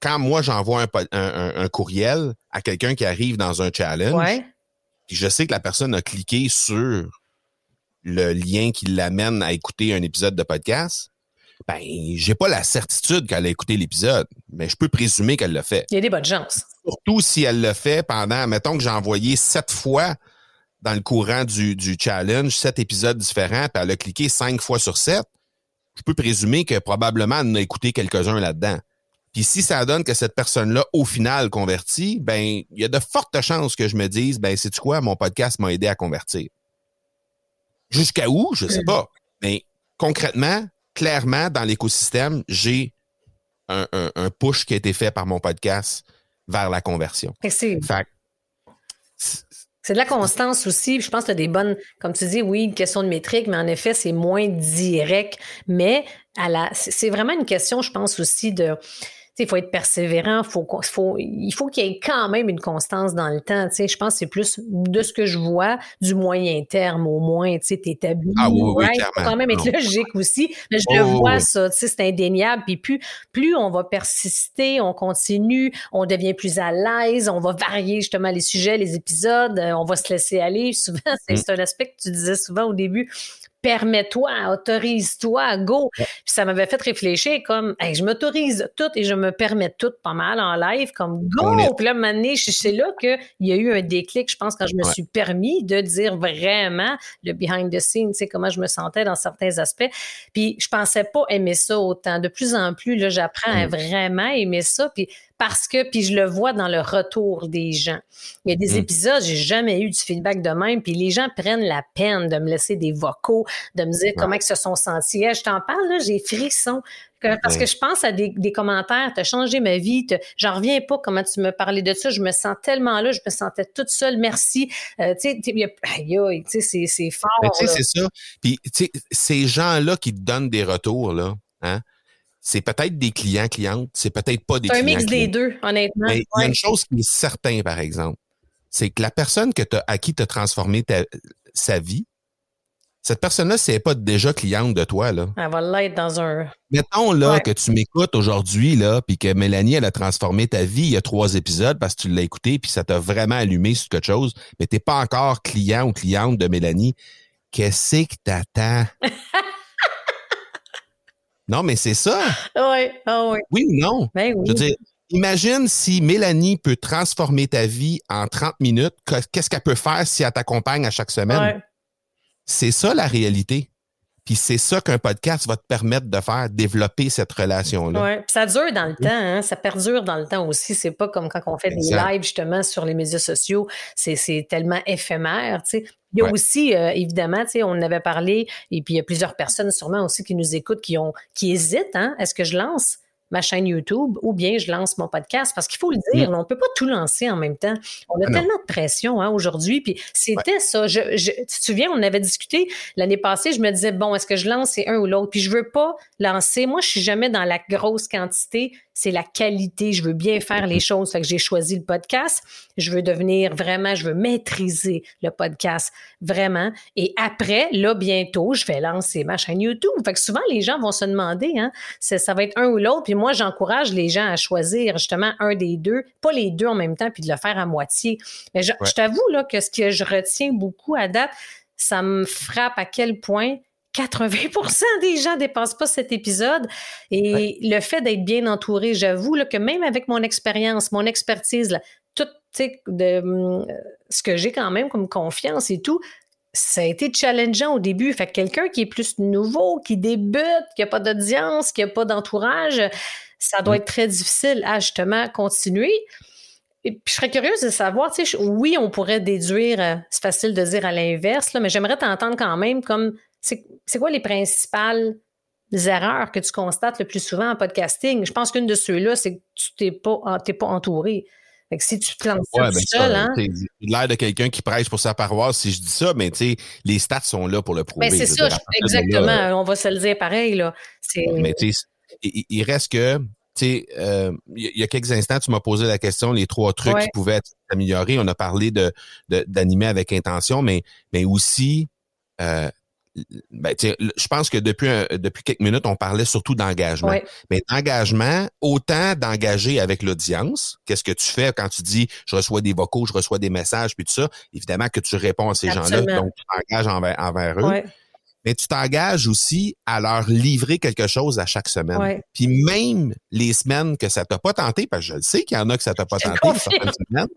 quand, moi j'envoie un, courriel à quelqu'un qui arrive dans un challenge, je sais que la personne a cliqué sur le lien qui l'amène à écouter un épisode de podcast, ben j'ai pas la certitude qu'elle a écouté l'épisode, mais je peux présumer qu'elle l'a fait. Il y a des bonnes chances. Surtout si elle l'a fait pendant, mettons que j'ai envoyé sept fois dans le courant du, du challenge, sept épisodes différents, puis elle a cliqué cinq fois sur sept, je peux présumer que probablement elle en a écouté quelques-uns là-dedans. Puis si ça donne que cette personne-là, au final, convertit, ben, il y a de fortes chances que je me dise, ben, c'est quoi, mon podcast m'a aidé à convertir. Jusqu'à où? Je sais pas. Mais concrètement, clairement, dans l'écosystème, j'ai un, un, push qui a été fait par mon podcast vers la conversion. Fait c'est de la constance aussi. Je pense que des bonnes, comme tu dis, oui, une question de métrique, mais en effet, c'est moins direct. Mais à la, c'est vraiment une question, je pense aussi, de il faut être persévérant, faut, faut, il faut qu'il y ait quand même une constance dans le temps. Je pense que c'est plus de ce que je vois du moyen terme, au moins, tu établi. Ah oui, Il faut quand même être logique aussi. Mais je le vois, ça, c'est indéniable. Puis plus, plus on va persister, on continue, on devient plus à l'aise, on va varier justement les sujets, les épisodes, euh, on va se laisser aller. Souvent, c'est mm. un aspect que tu disais souvent au début permets-toi, autorise-toi, go. Puis ça m'avait fait réfléchir comme, je m'autorise tout et je me permets tout pas mal en live, comme go. Puis là, maintenant, c'est là qu'il y a eu un déclic, je pense, quand je me suis permis de dire vraiment le behind the scenes, tu sais, comment je me sentais dans certains aspects. Puis je pensais pas aimer ça autant. De plus en plus, là, j'apprends à mm. vraiment aimer ça. Puis parce que, puis je le vois dans le retour des gens. Il y a des mm. épisodes, j'ai jamais eu du feedback de même, puis les gens prennent la peine de me laisser des vocaux, de me dire comment ils se sont sentis. je t'en parle, là, j'ai frisson. parce que je pense à des, commentaires, t'as changé ma vie, j'en reviens pas comment tu me parlais de ça, je me sens tellement là, je me sentais toute seule, merci. Euh, tu sais, c'est fort. Tu sais, c'est ça. Puis, tu sais, ces gens-là qui te donnent des retours, là, hein, c'est peut-être des clients, clientes, c'est peut-être pas des clients. un mix des deux, honnêtement. Mais il y a une chose qui est certaine, par exemple, c'est que la personne que as, à qui tu as transformé sa vie, cette personne-là, c'est pas déjà cliente de toi, là. Elle va l'être dans un. Mettons, là, que tu m'écoutes aujourd'hui, là, puis que Mélanie, elle a transformé ta vie il y a trois épisodes parce que tu l'as écouté, puis ça t'a vraiment allumé sur quelque chose, mais t'es pas encore client ou cliente de Mélanie. Qu'est-ce que t'attends? Non, mais c'est ça. Oui, ah oui. Oui ou non? Ben oui. Je veux dire, imagine si Mélanie peut transformer ta vie en 30 minutes. Qu'est-ce qu'elle peut faire si elle t'accompagne à chaque semaine? C'est ça la réalité. Puis c'est ça qu'un podcast va te permettre de faire, développer cette relation-là. Oui, puis ça dure dans le temps, hein? ça perdure dans le temps aussi. C'est pas comme quand on fait des lives justement sur les médias sociaux, c'est tellement éphémère. Tu sais. Il y a aussi, euh, évidemment, tu sais, on en avait parlé, et puis il y a plusieurs personnes sûrement aussi qui nous écoutent, qui ont, qui hésitent. Hein? Est-ce que je lance? Ma chaîne YouTube ou bien je lance mon podcast. Parce qu'il faut le dire, mm. on ne peut pas tout lancer en même temps. On a ah tellement de pression hein, aujourd'hui. Puis c'était ça. Je, tu te souviens, on avait discuté l'année passée, je me disais, bon, est-ce que je lance un ou l'autre? Puis je veux pas lancer. Moi, je suis jamais dans la grosse quantité c'est la qualité. Je veux bien faire les choses. Fait que j'ai choisi le podcast. Je veux devenir vraiment, je veux maîtriser le podcast vraiment. Et après, là, bientôt, je vais lancer ma chaîne YouTube. Fait que souvent, les gens vont se demander, hein, ça va être un ou l'autre. Puis moi, j'encourage les gens à choisir justement un des deux, pas les deux en même temps, puis de le faire à moitié. Mais je, je t'avoue, là, que ce que je retiens beaucoup à date, ça me frappe à quel point 80% des gens ne dépassent pas cet épisode. Et le fait d'être bien entouré, j'avoue que même avec mon expérience, mon expertise, tout de, hum, ce que j'ai quand même comme confiance et tout, ça a été challengeant au début. Fait que quelqu'un qui est plus nouveau, qui débute, qui n'a pas d'audience, qui n'a pas d'entourage, ça doit être très difficile à justement continuer. Et puis, je serais curieuse de savoir, tu sais, oui, on pourrait déduire, euh, c'est facile de dire à l'inverse, mais j'aimerais t'entendre quand même comme c'est quoi les principales erreurs que tu constates le plus souvent en podcasting? Je pense qu'une de ceux-là, c'est que tu t'es pas, pas entouré. Fait que si tu te lances ouais, ben seul, hein? l'air de quelqu'un qui prêche pour sa paroisse si je dis ça, mais tu sais, les stats sont là pour le prouver. Ben c'est ça, exactement. on va se le dire pareil, là. Mais tu sais, il, reste que, tu sais, euh, il y a quelques instants, tu m'as posé la question, les trois trucs qui pouvaient être améliorés. On a parlé de d'animer avec intention, mais, mais aussi, euh, ben, je pense que depuis, depuis quelques minutes, on parlait surtout d'engagement. Mais d'engagement, autant d'engager avec l'audience, qu'est-ce que tu fais quand tu dis je reçois des vocaux, je reçois des messages, puis tout ça, évidemment que tu réponds à ces gens-là, donc tu t'engages envers, eux. Mais tu t'engages aussi à leur livrer quelque chose à chaque semaine. Puis même les semaines que ça t'a pas tenté, parce que je le sais qu'il y en a que ça t'a pas tenté, certaines semaines,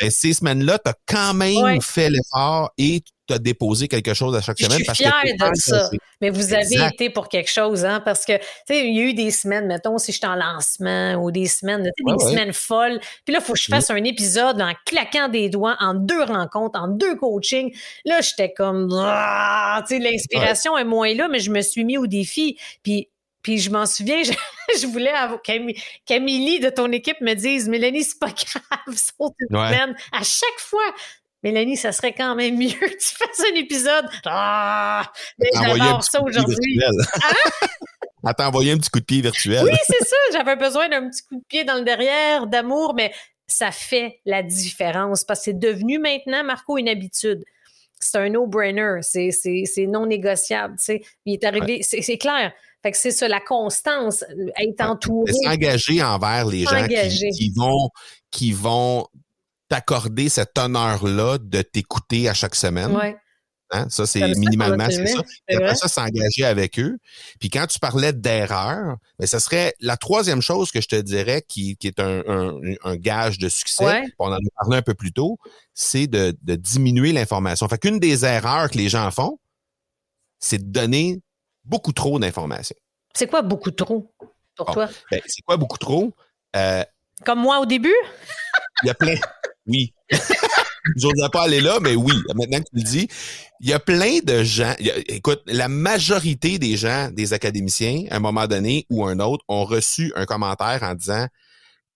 ben, ces semaines-là, tu as quand même fait l'effort et tu as déposé quelque chose à chaque semaine. Je suis fière de ça. Mais vous avez été pour quelque chose, hein, parce que, tu sais, il y a eu des semaines, mettons, si je suis en lancement ou des semaines, des semaines folles. Puis là, il faut que je fasse un épisode en claquant des doigts, en deux rencontres, en deux coachings. Là, j'étais comme, ah, tu sais, l'inspiration est moins là, mais je me suis mis au défi. Puis puis je m'en souviens, je, voulais qu'Amélie de ton équipe me dise Mélanie, c'est pas grave, saute une semaine. À chaque fois, Mélanie, ça serait quand même mieux que tu fasses un épisode. Ah! J'adore ça aujourd'hui. Hein? T'a envoyé un petit coup de pied virtuel. Oui, c'est ça. J'avais besoin d'un petit coup de pied dans le derrière, d'amour, mais ça fait la différence parce que c'est devenu maintenant, Marco, une habitude. C'est un no-brainer. C'est non négociable. Il est arrivé, c'est clair. Fait que c'est ça, la constance, être entouré. S'engager envers les gens qui, vont, qui vont t'accorder cet honneur-là de t'écouter à chaque semaine. Ouais. Hein? Ça, c'est minimalement, c'est ça. Et après ça, s'engager avec eux. Puis quand tu parlais d'erreur, mais ce serait la troisième chose que je te dirais qui, qui est un, un, gage de succès, on en a parlé un peu plus tôt, c'est de, de diminuer l'information. Fait qu'une des erreurs que les gens font, c'est de donner beaucoup trop d'informations. C'est quoi beaucoup trop pour toi? Ben, c'est quoi beaucoup trop? Euh, Comme moi au début? Il y a plein. Oui. Je n'osais pas aller là, mais oui, maintenant que tu le dis, il y a plein de gens. écoute, la majorité des gens, des académiciens, à un moment donné ou un autre, ont reçu un commentaire en disant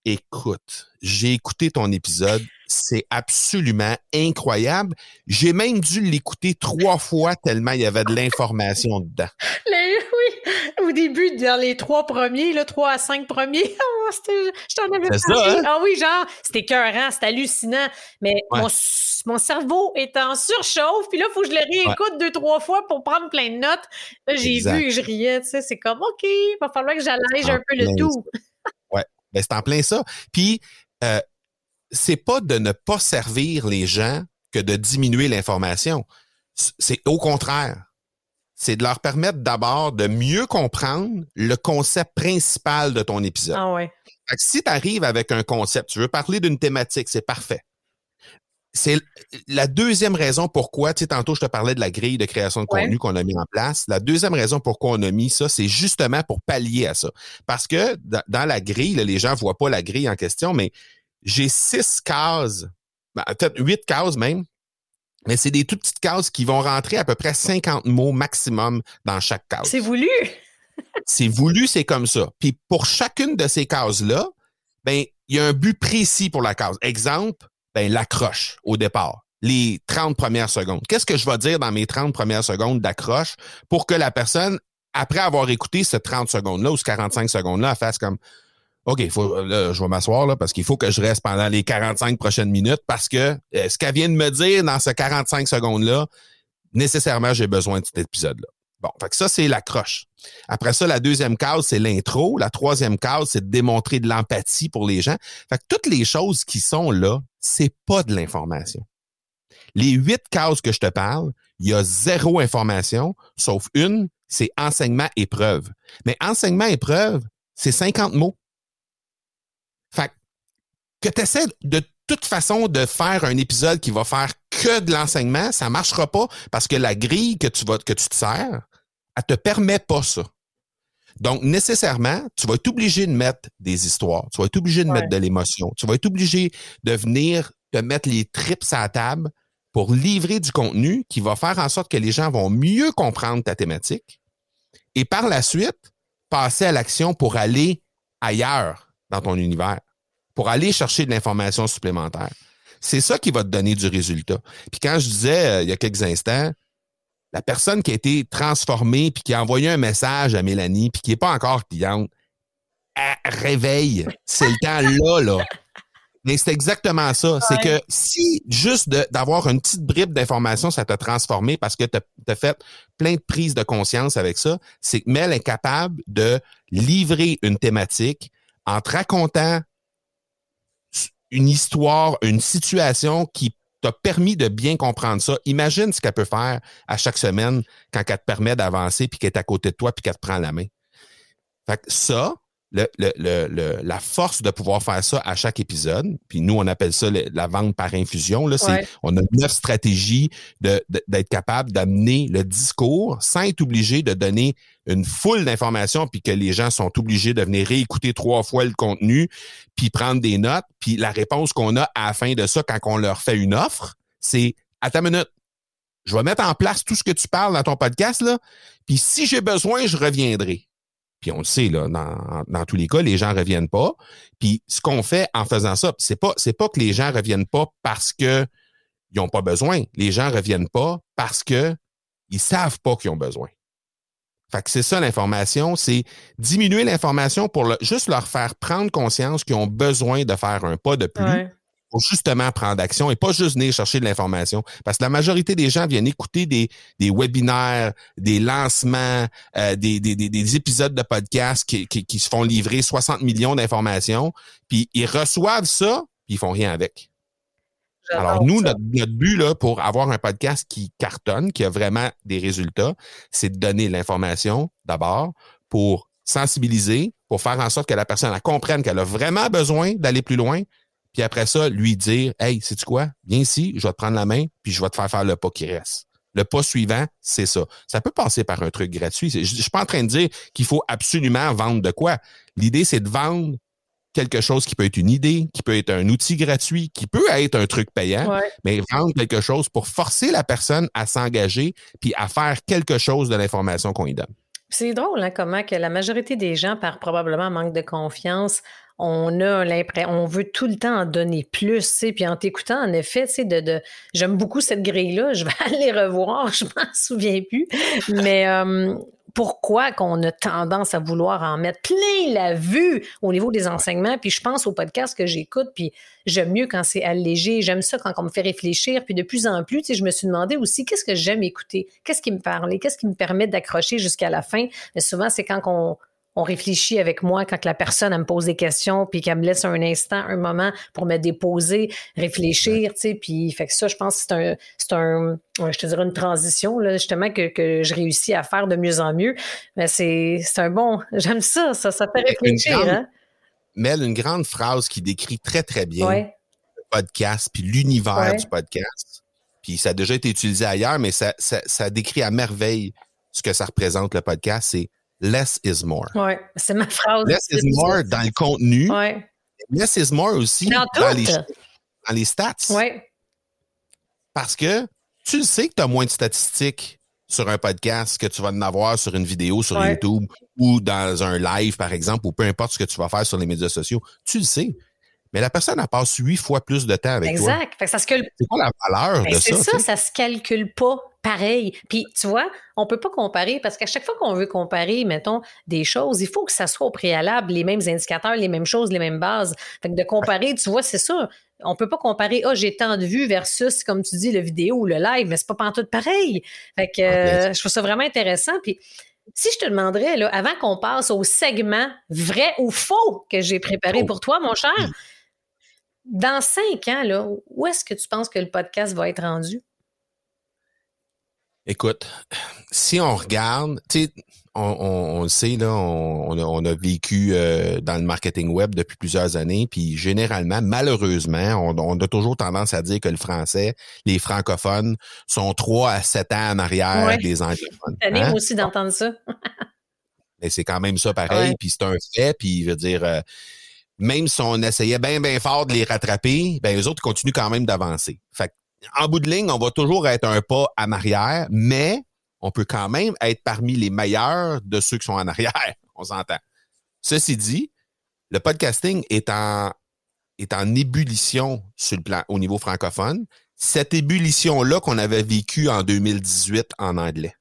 Écoute, j'ai écouté ton épisode, c'est absolument incroyable. J'ai même dû l'écouter trois fois tellement il y avait de l'information dedans. Oui, au début, dans les trois premiers, là, trois à cinq premiers, oh, je t'en avais parlé. Hein? Ah oui, genre, c'était écœurant, c'était hallucinant. Mais mon, cerveau est en surchauffe, puis là, il faut que je le réécoute deux, trois fois pour prendre plein de notes. Là, j'ai vu et je riais, tu sais, c'est comme, OK, il va falloir que j'allège un peu le tout. ouais, ben, c'est en plein ça. Puis, euh, c'est pas de ne pas servir les gens que de diminuer l'information. C'est au contraire c'est de leur permettre d'abord de mieux comprendre le concept principal de ton épisode. Ah ouais. si tu arrives avec un concept, tu veux parler d'une thématique, c'est parfait. c'est la deuxième raison pourquoi, tu sais, tantôt je te parlais de la grille de création de contenu qu'on a mis en place. La deuxième raison pourquoi on a mis ça, c'est justement pour pallier à ça. Parce que dans la grille, les gens voient pas la grille en question, mais j'ai six cases, ben, peut-être huit cases même, mais c'est des toutes petites cases qui vont rentrer à peu près 50 mots maximum dans chaque case. C'est voulu. c'est voulu, c'est comme ça. Puis pour chacune de ces cases-là, ben, il y a un but précis pour la case. Exemple, ben, l'accroche au départ, les 30 premières secondes. Qu'est-ce que je vais dire dans mes 30 premières secondes d'accroche pour que la personne, après avoir écouté ce 30 secondes-là ou ce 45 secondes-là, fasse comme OK, faut, je vais m'asseoir là parce qu'il faut que je reste pendant les 45 prochaines minutes parce que euh, ce qu'elle vient de me dire dans ces 45 secondes-là, nécessairement, j'ai besoin de cet épisode-là. Bon, fait que ça, c'est l'accroche. Après ça, la deuxième case, c'est l'intro. La troisième case, c'est de démontrer de l'empathie pour les gens. Fait que toutes les choses qui sont là, c'est pas de l'information. Les huit cases que je te parle, il y a zéro information, sauf une, c'est enseignement épreuve. Mais enseignement épreuve, c'est 50 mots. Fait que tu essaies de toute façon de faire un épisode qui va faire que de l'enseignement, ça marchera pas parce que la grille que tu vas, que tu te sers, elle te permet pas ça. Donc, nécessairement, tu vas être obligé de mettre des histoires, tu vas être obligé de mettre de l'émotion, tu vas être obligé de venir te mettre les tripes à la table pour livrer du contenu qui va faire en sorte que les gens vont mieux comprendre ta thématique et par la suite, passer à l'action pour aller ailleurs dans ton univers, pour aller chercher de l'information supplémentaire. C'est ça qui va te donner du résultat. Puis quand je disais euh, il y a quelques instants, la personne qui a été transformée puis qui a envoyé un message à Mélanie puis qui n'est pas encore cliente, elle réveille. C'est le temps là, là. Mais c'est exactement ça. C'est que si juste d'avoir une petite bribe d'information, ça t'a transformé parce que tu as, fait plein de prises de conscience avec ça, c'est que Mel est capable de livrer une thématique en te racontant une histoire, une situation qui t'a permis de bien comprendre ça. Imagine ce qu'elle peut faire à chaque semaine quand elle te permet d'avancer puis qu'elle est à côté de toi puis qu'elle te prend la main. Fait que ça, le, le, le, la force de pouvoir faire ça à chaque épisode, puis nous, on appelle ça la vente par infusion. Là, c'est, On a neuf stratégies de, d'être capable d'amener le discours sans être obligé de donner une foule d'informations, puis que les gens sont obligés de venir réécouter trois fois le contenu, puis prendre des notes. Puis la réponse qu'on a à la fin de ça, quand on leur fait une offre, c'est à ta minute. Je vais mettre en place tout ce que tu parles dans ton podcast, là, puis si j'ai besoin, je reviendrai. Puis on le sait, là, dans, dans tous les cas, les gens reviennent pas. Puis ce qu'on fait en faisant ça, c'est pas, c'est pas que les gens reviennent pas parce que ils n'ont pas besoin. Les gens reviennent pas parce que ils savent pas qu'ils ont besoin. Fait que c'est ça l'information, c'est diminuer l'information pour juste leur faire prendre conscience qu'ils ont besoin de faire un pas de plus pour justement prendre action et pas juste venir chercher de l'information. Parce que la majorité des gens viennent écouter des, des webinaires, des lancements, euh, des, des, des, épisodes de podcast qui, qui, qui se font livrer 60 millions d'informations, puis ils reçoivent ça, puis ils font rien avec. Alors, nous, notre, notre, but là, pour avoir un podcast qui cartonne, qui a vraiment des résultats, c'est de donner l'information d'abord pour sensibiliser, pour faire en sorte que la personne comprenne qu'elle a vraiment besoin d'aller plus loin, puis après ça, lui dire Hey, sais-tu quoi? Viens ici, je vais te prendre la main, puis je vais te faire faire le pas qui reste. Le pas suivant, c'est ça. Ça peut passer par un truc gratuit. Je ne suis pas en train de dire qu'il faut absolument vendre de quoi. L'idée, c'est de vendre quelque chose qui peut être une idée, qui peut être un outil gratuit, qui peut être un truc payant, mais vendre quelque chose pour forcer la personne à s'engager puis à faire quelque chose de l'information qu'on lui donne. C'est drôle, hein, comment que la majorité des gens, par probablement manque de confiance, on a l'impression, on veut tout le temps en donner plus, puis en t'écoutant, en effet, j'aime beaucoup cette grille-là, je vais aller revoir, je m'en souviens plus, mais pourquoi qu'on a tendance à vouloir en mettre plein la vue au niveau des enseignements, puis je pense au podcast que j'écoute, puis j'aime mieux quand c'est allégé, j'aime ça quand on me fait réfléchir, puis de plus en plus, je me suis demandé aussi qu'est-ce que j'aime écouter, qu'est-ce qui me parle, qu'est-ce qui me permet d'accrocher jusqu'à la fin, mais souvent c'est quand on on réfléchit avec moi quand la personne me pose des questions puis qu'elle me laisse un instant, un moment pour me déposer, réfléchir, tu sais, puis fait que ça, je pense que c'est un, c'est un, je te dirais une transition là, justement que, que je réussis à faire de mieux en mieux. Mais c'est, c'est un bon, j'aime ça, ça, ça fait réfléchir. Grande, hein? Mel, une grande phrase qui décrit très très bien podcast, puis l'univers du podcast. Puis ça a déjà été utilisé ailleurs, mais ça, ça, décrit à merveille ce que ça représente le podcast. C'est less is more. Oui, c'est ma phrase. Less is more dans le contenu. Ouais. Less is more aussi dans, les, dans les stats. Oui. Parce que tu le sais que tu as moins de statistiques sur un podcast que tu vas en avoir sur une vidéo sur YouTube ou dans un live, par exemple, ou peu importe ce que tu vas faire sur les médias sociaux. Tu le sais. Mais la personne, elle passe huit fois plus de temps avec toi. Exact. C'est quoi la valeur ben, de ça? C'est ça, ça se calcule pas pareil. Puis, tu vois, on peut pas comparer parce qu'à chaque fois qu'on veut comparer, mettons, des choses, il faut que ça soit au préalable les mêmes indicateurs, les mêmes choses, les mêmes bases. Fait que de comparer, tu vois, c'est ça. On peut pas comparer, ah, oh, j'ai tant de vues versus, comme tu dis, le vidéo ou le live, mais c'est pas tout pareil. Fait que euh, je trouve ça vraiment intéressant. Puis, si je te demanderais, là, avant qu'on passe au segment vrai ou faux que j'ai préparé pour toi, mon cher, dans cinq ans, là, où est-ce que tu penses que le podcast va être rendu? Écoute, si on regarde, tu sais, on, le sait, là, on, a, vécu euh, dans le marketing web depuis plusieurs années, puis généralement, malheureusement, on, a toujours tendance à dire que le français, les francophones, sont trois à sept ans en arrière des anglophones. C'est hein? aussi d'entendre ça. Mais c'est quand même ça pareil, puis c'est un fait, puis je veux dire, euh, même si on essayait bien, bien fort de les rattraper, ben eux autres continuent quand même d'avancer. Fait en bout de ligne, on va toujours être un pas en arrière, mais on peut quand même être parmi les meilleurs de ceux qui sont en arrière. On s'entend. Ceci dit, le podcasting est en, ébullition sur le plan au niveau francophone. Cette ébullition-là qu'on avait vécue en 2018 en anglais.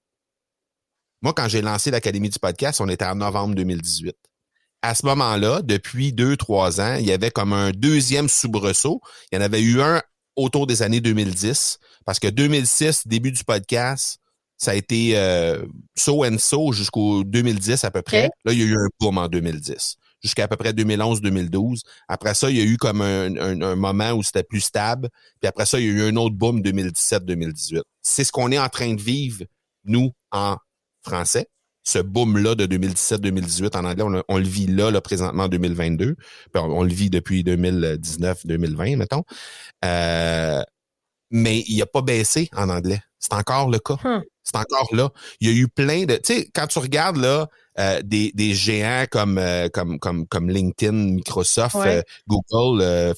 Moi, quand j'ai lancé l'Académie du podcast, on était en novembre 2018 à ce moment-là, depuis deux, trois ans, il y avait comme un deuxième soubresaut. Il y en avait eu un autour des années 2010, parce que 2006, début du podcast, ça a été euh, so and so jusqu'au 2010 à peu près. Là, il y a eu un boom en 2010, jusqu'à à peu près 2011-2012. Après ça, il y a eu comme un, un moment où c'était plus stable. Puis après ça, il y a eu un autre boom 2017-2018. C'est ce qu'on est en train de vivre, nous, en français ce boom-là de 2017-2018 en anglais, on, le vit là, là, présentement en 2022. on, le vit depuis 2019-2020, mettons. Euh, mais il n'a pas baissé en anglais. C'est encore le cas. Hmm. C'est encore là. Il y a eu plein de. Tu sais, quand tu regardes là euh, des, des, géants comme, euh, comme, comme, comme LinkedIn, Microsoft, Google,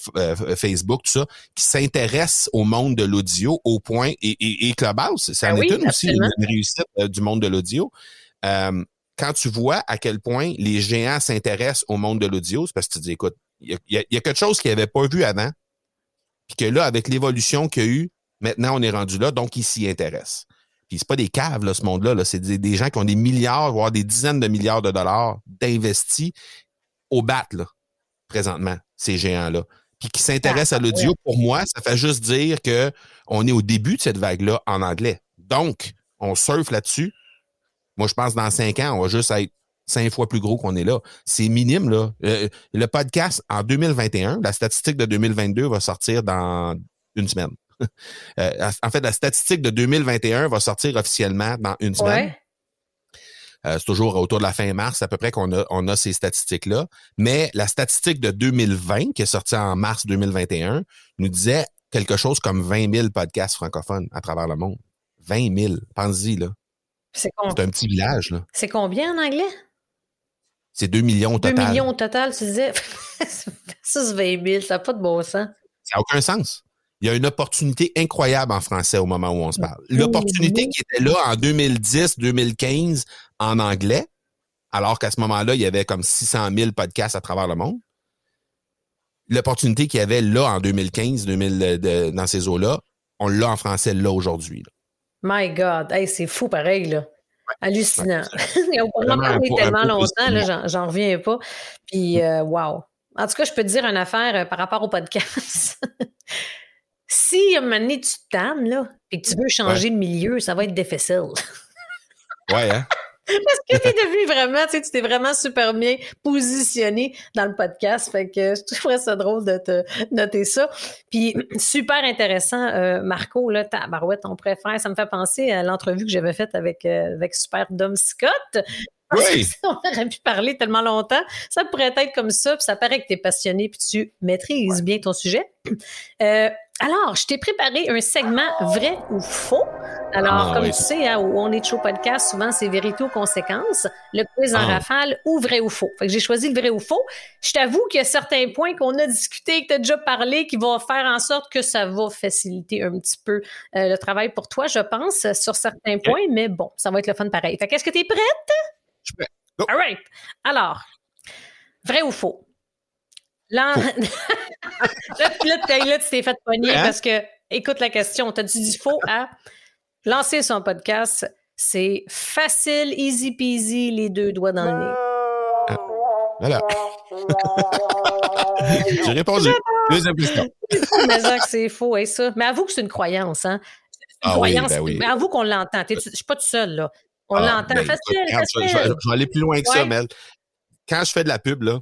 Facebook, tout ça, qui s'intéressent au monde de l'audio au point et, et, Clubhouse, ça ben en est aussi une réussite du monde de l'audio. Euh, quand tu vois à quel point les géants s'intéressent au monde de l'audio, c'est parce que tu te dis, écoute, il y, a, quelque chose qu'ils n'avaient pas vu avant, puis que là, avec l'évolution qu'il y a eu, maintenant on est rendu là, donc ils s'y intéressent. Puis c'est pas des caves, là, ce monde-là, -là, c'est des, gens qui ont des milliards, voire des dizaines de milliards de dollars d'investis au bat, là, présentement, ces géants-là. Puis qui s'intéressent à l'audio, pour moi, ça fait juste dire que on est au début de cette vague-là en anglais. Donc, on surfe là-dessus, moi, je pense que dans cinq ans, on va juste être cinq fois plus gros qu'on est là. C'est minime, là. Euh, le podcast, en 2021, la statistique de 2022 va sortir dans une semaine. Euh, en fait, la statistique de 2021 va sortir officiellement dans une semaine. Euh, c'est toujours autour de la fin mars à peu près qu'on a, on a ces statistiques-là. Mais la statistique de 2020, qui est sortie en mars 2021, nous disait quelque chose comme 20 000 podcasts francophones à travers le monde. 20 000, pensez-y, là. C'est un petit village, là. C'est combien en anglais? C'est 2 millions au total. 2 millions au total, tu disais. c'est 20 000, ça n'a pas de bon sens. Ça n'a aucun sens. Il y a une opportunité incroyable en français au moment où on se parle. L'opportunité qui était là en 2010, 2015 en anglais, alors qu'à ce moment-là, il y avait comme 600 000 podcasts à travers le monde. L'opportunité qu'il y avait là en 2015, 2000, dans ces eaux-là, on l'a en français là aujourd'hui. My God, c'est fou pareil, là. Hallucinant. on en parler tellement longtemps, là, j'en reviens pas. Puis, mm. euh, wow. En tout cas, je peux te dire une affaire euh, par rapport au podcast. si à un moment donné, tu te tannes, là, et que tu veux changer de milieu, ça va être difficile. ouais, hein? Parce que tu es devenu vraiment, tu sais, tu t'es vraiment super bien positionné dans le podcast. Fait que je trouverais ça drôle de te noter ça. Puis super intéressant, euh, Marco, là, ta barouette, on préfère. Ça me fait penser à l'entrevue que j'avais faite avec, euh, avec Super Dom Scott. Oui. on aurait pu parler tellement longtemps. Ça pourrait être comme ça, puis ça paraît que tu es passionné, puis tu maîtrises bien ton sujet. Euh, alors, je t'ai préparé un segment vrai ou faux. Alors, Ah, comme oui. tu sais, hein, où on est de show podcast, souvent c'est vérité ou conséquence. Le quiz en Ah. rafale ou vrai ou faux. Fait que j'ai choisi le vrai ou faux. Je t'avoue qu'il y a certains points qu'on a discutés, que tu as déjà parlé, qui vont faire en sorte que ça va faciliter un petit peu euh, le travail pour toi, je pense, sur certains points, mais bon, ça va être le fun pareil. Fait qu'est-ce que tu es prête? Je suis prêt. Go. All right. Alors, vrai ou faux? Là, là, là, t'as- là, tu t'es fait pogner Hein? parce que, écoute la question, t'as dit faux à lancer son podcast? C'est facile, easy peasy, les deux doigts dans le nez. Voilà. J'ai répondu. Deuxième question. Mais c'est faux, et ça. Mais avoue que c'est une croyance, hein? C'est une Ah oui, croyance. ben oui. Mais avoue qu'on l'entend. T'es- Je suis pas tout seul, là. On Ah, l'entend. ben, facile, facile. je vais aller plus loin que ça. Mel. Quand je fais de la pub, là, hein,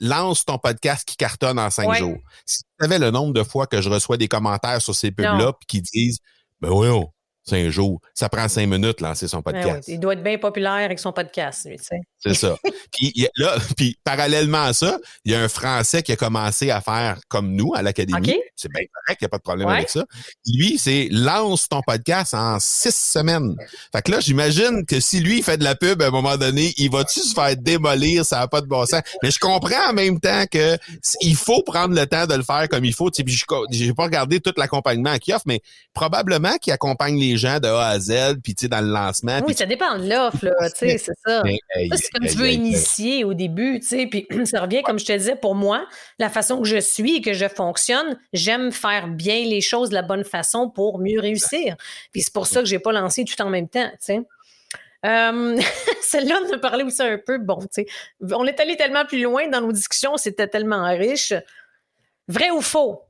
lance ton podcast qui cartonne en cinq Ouais. jours. Si tu savais le nombre de fois que je reçois des commentaires sur ces pubs-là qui disent Ben voyons, cinq jours, ça prend cinq minutes lancer son Ben oui, podcast. il doit être bien populaire avec son podcast, lui, tu sais. C'est ça. puis il y a- là, puis parallèlement à ça, il y a un Français qui a commencé à faire comme nous à l'académie. OK. C'est bien correct, il n'y a pas de problème Ouais. avec ça. Lui, c'est lance ton podcast en six semaines. Fait que là, j'imagine que si lui il fait de la pub à un moment donné, il va-tu se faire démolir, ça n'a pas de bon sens. Mais je comprends en même temps que il faut prendre le temps de le faire comme il faut. Tu sais, puis j'ai pas regardé tout l'accompagnement qu'il offre, mais probablement qu'il accompagne les gens de A à Z, puis tu sais, dans le lancement. Oui, ça dépend de l'offre, là, tu sais, c'est ça. Mais, hey, comme tu veux initier au début, tu sais, puis ça revient, comme je te disais, pour moi, la façon que je suis et que je fonctionne, j'aime faire bien les choses de la bonne façon pour mieux réussir. Puis c'est pour ça que j'ai pas lancé tout en même temps, tu sais. Euh, Celle-là, on a parlé aussi un peu, bon, tu sais, on est allé tellement plus loin dans nos discussions, c'était tellement riche. Vrai ou faux?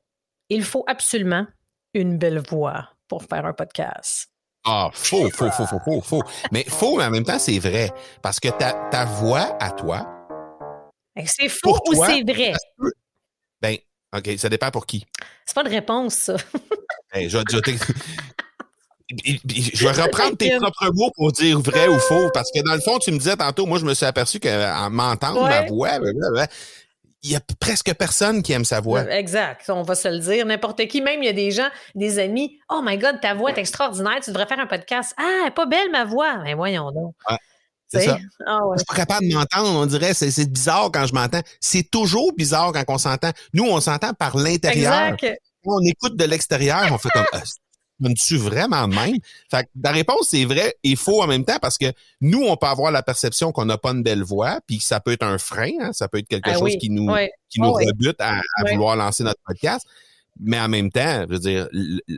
Il faut absolument une belle voix pour faire un podcast. Ah, faux, faux, faux, faux, faux, faux. Mais faux, mais en même temps, c'est vrai. Parce que ta, ta voix à toi, que C'est faux ou c'est vrai? ben, OK, ça dépend pour qui. C'est pas de réponse, ça. Ben, je, vais- je vais t'ex- je vais reprendre tes propres mots pour dire vrai ou faux, parce que dans le fond, tu me disais tantôt, moi, je me suis aperçu qu'en m'entendre, ma voix, il y a presque personne qui aime sa voix. Exact, on va se le dire. N'importe qui, même il y a des gens, des amis. Oh my God, ta voix est extraordinaire, tu devrais faire un podcast. Ah, elle est pas belle ma voix. Mais voyons donc. Ouais, c'est ça. Ah ouais. Je suis pas capable de m'entendre, on dirait, c'est c'est bizarre quand je m'entends. C'est toujours bizarre quand on s'entend. Nous, on s'entend par l'intérieur. Quand on écoute de l'extérieur, on fait comme ah, tu vraiment de même? Fait que la réponse, c'est vrai et faux en même temps parce que nous, on peut avoir la perception qu'on n'a pas une belle voix, puis ça peut être un frein, hein, ça peut être quelque Ah chose oui, qui nous, qui nous Ah oui. rebute à, vouloir lancer notre podcast. Mais en même temps, je veux dire,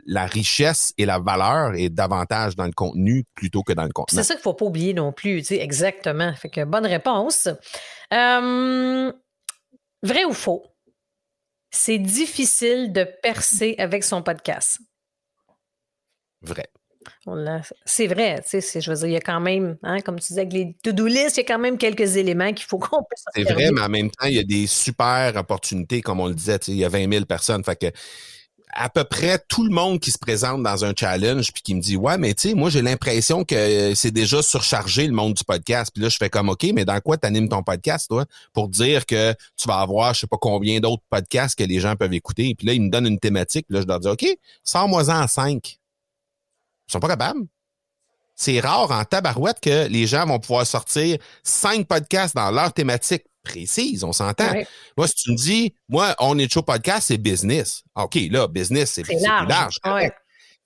la richesse et la valeur est davantage dans le contenu plutôt que dans le contenu. C'est ça qu'il faut pas oublier non plus, tu sais, exactement. Fait que bonne réponse. Euh, vrai ou faux? C'est difficile de percer avec son podcast. Vrai. C'est vrai, tu sais, je veux dire, il y a quand même, hein, comme tu disais, avec les to-do list, il y a quand même quelques éléments qu'il faut qu'on puisse C'est vrai, mais en même temps, il y a des super opportunités, comme on le disait, tu sais, il y a 20 000 personnes. Fait que à peu près tout le monde qui se présente dans un challenge puis qui me dit ouais mais tu sais moi j'ai l'impression que c'est déjà surchargé le monde du podcast puis là je fais comme ok mais dans quoi t'animes ton podcast toi pour dire que tu vas avoir je sais pas combien d'autres podcasts que les gens peuvent écouter. Puis là ils me donnent une thématique. Puis là je leur dis ok sors-moi-en en cinq ils sont pas capables c'est rare en tabarouette que les gens vont pouvoir sortir cinq podcasts dans leur thématique précise, on s'entend. Ouais. Moi, si tu me dis, moi, on est chaud podcast, c'est business. OK, là, business, c'est plus large. Ouais.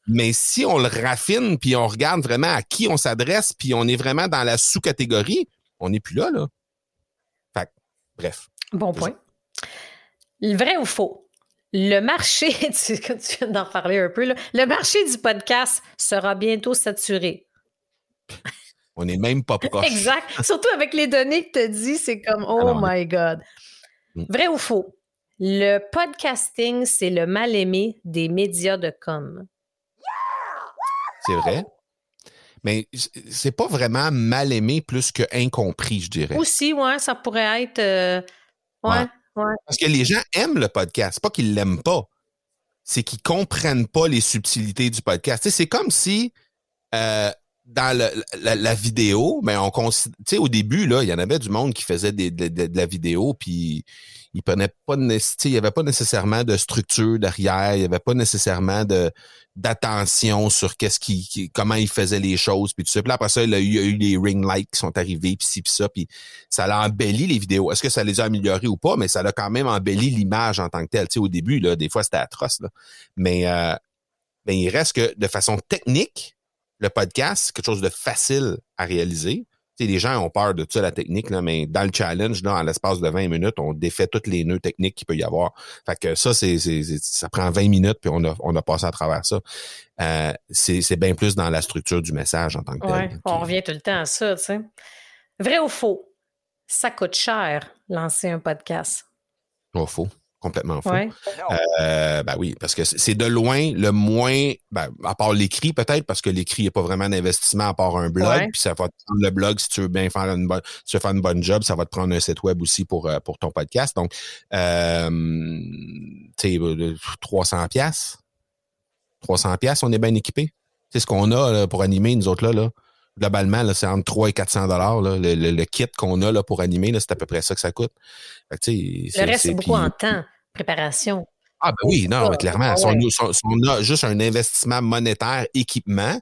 Mais si on le raffine, puis on regarde vraiment à qui on s'adresse, puis on est vraiment dans la sous-catégorie, on n'est plus là, là. Fait bref. Bon point. Le vrai ou faux? Le marché, tu, viens d'en parler un peu, là, le marché du podcast sera bientôt saturé. On n'est même pas proche. Exact. Surtout avec les données que tu as dit, c'est comme Oh Alors, my God. Mm. Vrai ou faux? Le podcasting, c'est le mal-aimé des médias de com. C'est vrai. Mais c'est pas vraiment mal aimé plus que incompris, je dirais. Aussi, ouais, ça pourrait être. euh, ouais, Ouais. Parce que les gens aiment le podcast. Pas qu'ils l'aiment pas. C'est qu'ils comprennent pas les subtilités du podcast. C'est comme si euh, dans la, vidéo, mais on sais, au début, là, il y en avait du monde qui faisait des, de, la vidéo, puis il prenait pas il y avait pas nécessairement de structure derrière, il y avait pas nécessairement de d'attention sur qu'est-ce qui, comment il faisait les choses puis tout ça. Puis après ça, il y a eu, les ring lights qui sont arrivés puis ci puis ça puis ça a embelli les vidéos. Est-ce que ça les a améliorés ou pas? Mais ça a quand même embelli l'image en tant que telle. Tu sais, au début là, des fois c'était atroce là. Mais euh, mais il reste que de façon technique, le podcast, c'est quelque chose de facile à réaliser. sais, les gens ont peur de ça, la technique, là, mais dans le challenge, là, en l'espace de 20 minutes, on défait toutes les nœuds techniques qu'il peut y avoir. Fait que ça, c'est, ça prend 20 minutes, puis on a, on a passé à travers ça. Euh, c'est, bien plus dans la structure du message en tant que tel. On revient tout le temps à ça, tu sais. Vrai ou faux? Ça coûte cher, lancer un podcast. Oh, faux complètement faux. Euh, ben oui, parce que c'est de loin le moins, ben, à part l'écrit peut-être, parce que l'écrit n'est pas vraiment d'investissement à part un blog, puis ça va te prendre le blog si tu veux bien faire une bonne, si tu veux faire une bonne job, ça va te prendre un site web aussi pour euh, pour ton podcast. Donc, euh, tu sais, 300 pièces, 300 pièces, on est bien équipé. C'est ce qu'on a pour animer nous autres là là globalement, là, c'est entre 3 et 400 dollars. Le, le, kit qu'on a là, pour animer, c'est à peu près ça que ça coûte. le reste, c'est beaucoup en temps, préparation. Ah ben oui, non, clairement. Si, on, a juste un investissement monétaire, équipement,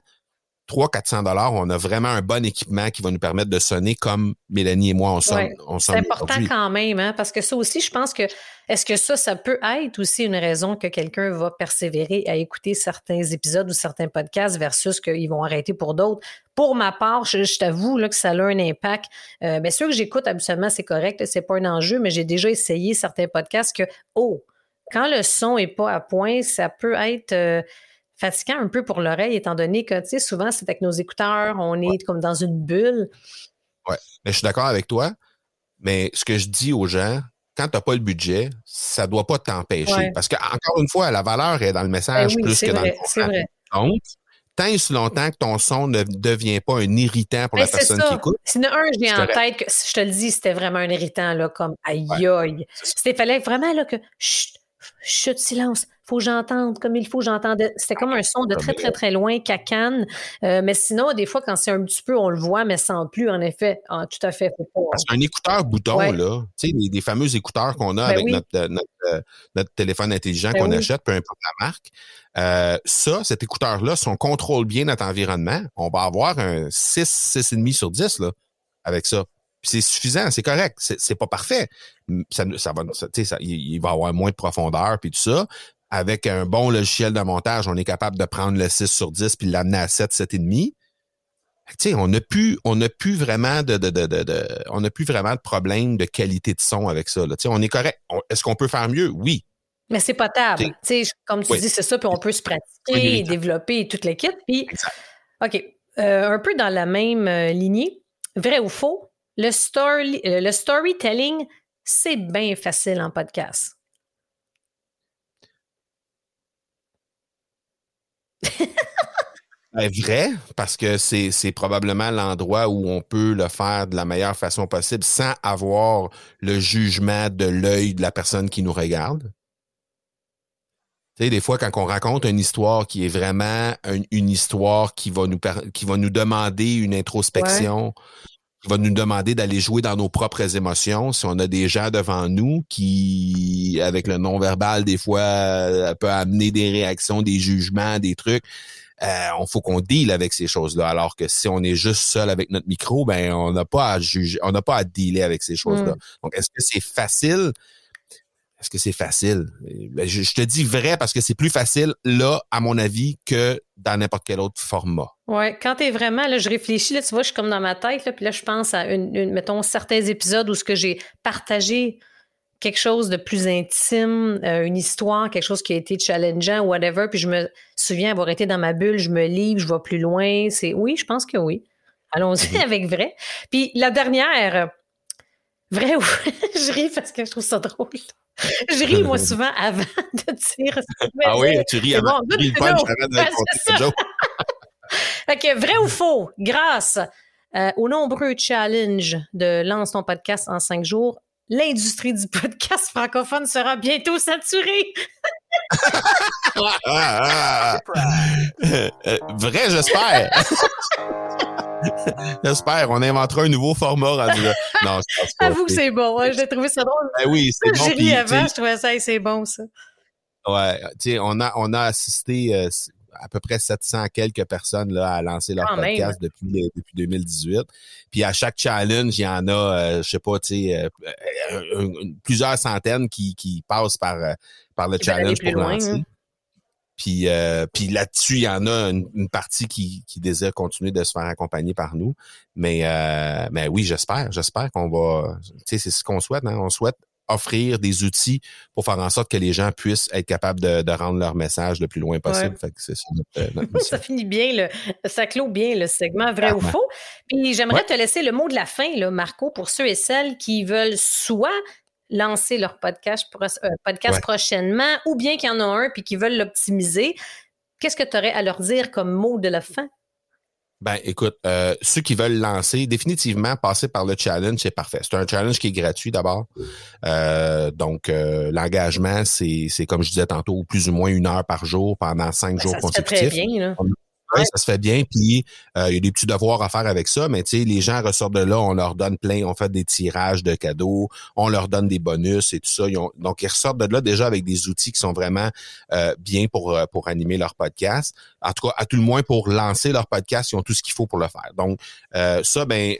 300-400 dollars, on a vraiment un bon équipement qui va nous permettre de sonner comme Mélanie et moi on sonne. c'est important quand même, hein, parce que ça aussi, je pense que est-ce que ça, ça peut être aussi une raison que quelqu'un va persévérer à écouter certains épisodes ou certains podcasts versus qu'ils vont arrêter pour d'autres? Pour ma part, je, t'avoue là, que ça a un impact. Euh, bien sûr que j'écoute habituellement, c'est correct, c'est pas un enjeu, mais j'ai déjà essayé certains podcasts que, oh, quand le son est pas à point, ça peut être euh, fatigant un peu pour l'oreille, étant donné que, tu sais, souvent, c'est avec nos écouteurs, on est comme dans une bulle. Oui, mais je suis d'accord avec toi, mais ce que je dis aux gens, quand tu n'as pas le budget, ça ne doit pas t'empêcher. Parce que, encore une fois, la valeur est dans le message ben plus que dans le contenu. Donc, tant et si longtemps que ton son ne devient pas un irritant pour la personne qui écoute. C'est un, j'ai en tête que, je te le dis, c'était vraiment un irritant, là, comme aïe aïe. C'était fallait vraiment là, que chut, chut, silence faut que j'entende comme il faut, j'entendais. C'était comme un son de très, très, très loin, cacane. Euh, mais sinon, des fois, quand c'est un petit peu, on le voit, mais sans plus, en effet. Ah, tout à fait. Parce qu'un écouteur bouton, là, tu sais, des, fameux écouteurs qu'on a ben avec euh, euh, notre, téléphone intelligent ben qu'on achète, peu importe la marque, ça, cet écouteur-là, si on contrôle bien notre environnement, on va avoir un 6, 6,5 sur 10 là, avec ça c'est suffisant, c'est correct. C'est pas parfait. Ça, ça va, ça, il, va avoir moins de profondeur puis tout ça, avec un bon logiciel de montage, on est capable de prendre le 6 sur 10 puis l'amener à 7, 7,5. Tu sais, on n'a plus, on n'a plus vraiment de, de, de, de, on n'a plus vraiment de problème de qualité de son avec ça. Là. On est correct. Est-ce qu'on peut faire mieux? Oui. Mais c'est potable. Tu sais, comme tu dis, c'est ça, puis on peut se pratiquer et développer toute l'équipe. Puis, OK. Euh, un peu dans la même euh, lignée, vrai ou faux, le, story, euh, le storytelling, c'est bien facile en podcast. Ben, vrai, parce que c'est, probablement l'endroit où on peut le faire de la meilleure façon possible sans avoir le jugement de l'œil de la personne qui nous regarde. Tu sais, des fois, quand on raconte une histoire qui est vraiment une, histoire qui va nous qui va nous demander une introspection, va nous demander d'aller jouer dans nos propres émotions, si on a des gens devant nous qui, avec le non-verbal, des fois, euh, peut amener des réactions, des jugements, des trucs euh, on faut qu'on deal avec ces choses-là. Alors que si on est juste seul avec notre micro, ben on n'a pas à juger, on n'a pas à dealer avec ces choses-là. Mm. Donc, est-ce que c'est facile? Est-ce que c'est facile? Ben, je, te dis vrai parce que c'est plus facile là, à mon avis, que dans n'importe quel autre format. Oui, quand tu es vraiment, là, je réfléchis, là, tu vois, je suis comme dans ma tête, là, puis là, je pense à, une, mettons, certains épisodes où ce que j'ai partagé quelque chose de plus intime, euh, une histoire, quelque chose qui a été challengeant, whatever. Puis je me souviens avoir été dans ma bulle, je me livre, je vais plus loin. C'est oui, je pense que oui. Allons-y mhm. avec vrai. Puis la dernière, vrai ou je ris parce que je trouve ça drôle. Je ris moi souvent avant de dire. Ah oui, tu ris avant. tu ris avant de fait vrai ou faux, grâce euh, aux nombreux challenges de Lance ton podcast en cinq jours, l'industrie du podcast francophone sera bientôt saturée. Vrai, j'espère. j'espère. On inventera un nouveau format rendu là. Non, je pense pas. Avoue que c'est bon. J'ai trouvé ça drôle. Ben oui, c'est bon. J'ai ri avant, je trouvais ça, c'est bon, ça. Ouais, tu sais, on a, on a assisté euh, à peu près 700 quelques personnes là, à lancer leur podcast depuis, depuis 2018. Puis à chaque challenge, il y en a, euh, je sais pas, tu sais, euh, plusieurs centaines qui, qui passent par, par le challenge pour lancer. Hein. Puis, euh, puis là-dessus, il y en a une, partie qui, qui, désire continuer de se faire accompagner par nous. Mais, euh, mais oui, j'espère. J'espère qu'on va. Tu sais, c'est ce qu'on souhaite. Hein? On souhaite offrir des outils pour faire en sorte que les gens puissent être capables de, de rendre leur message le plus loin possible. Fait que c'est euh, ça finit bien, le, ça clôt bien le segment vrai ou faux. Puis j'aimerais te laisser le mot de la fin, là, Marco, pour ceux et celles qui veulent soit lancer leur podcast, euh, podcast prochainement, ou bien qu'il y en a un puis qu'ils veulent l'optimiser, qu'est-ce que tu aurais à leur dire comme mot de la fin? Ben, écoute, euh, ceux qui veulent lancer, définitivement, passer par le challenge, c'est parfait. C'est un challenge qui est gratuit d'abord. Euh, donc, l'engagement, c'est, c'est comme je disais tantôt, plus ou moins une heure par jour pendant cinq ben, jours consécutifs. très bien, là. Oui, ça se fait bien. Puis euh, il y a des petits devoirs à faire avec ça, mais tu sais, les gens ressortent de là, on leur donne plein, on fait des tirages de cadeaux, on leur donne des bonus et tout ça. donc ils ressortent de là déjà avec des outils qui sont vraiment euh, bien pour euh, pour animer leur podcast. En tout cas, à tout le moins pour lancer leur podcast, ils ont tout ce qu'il faut pour le faire. Donc ça, ben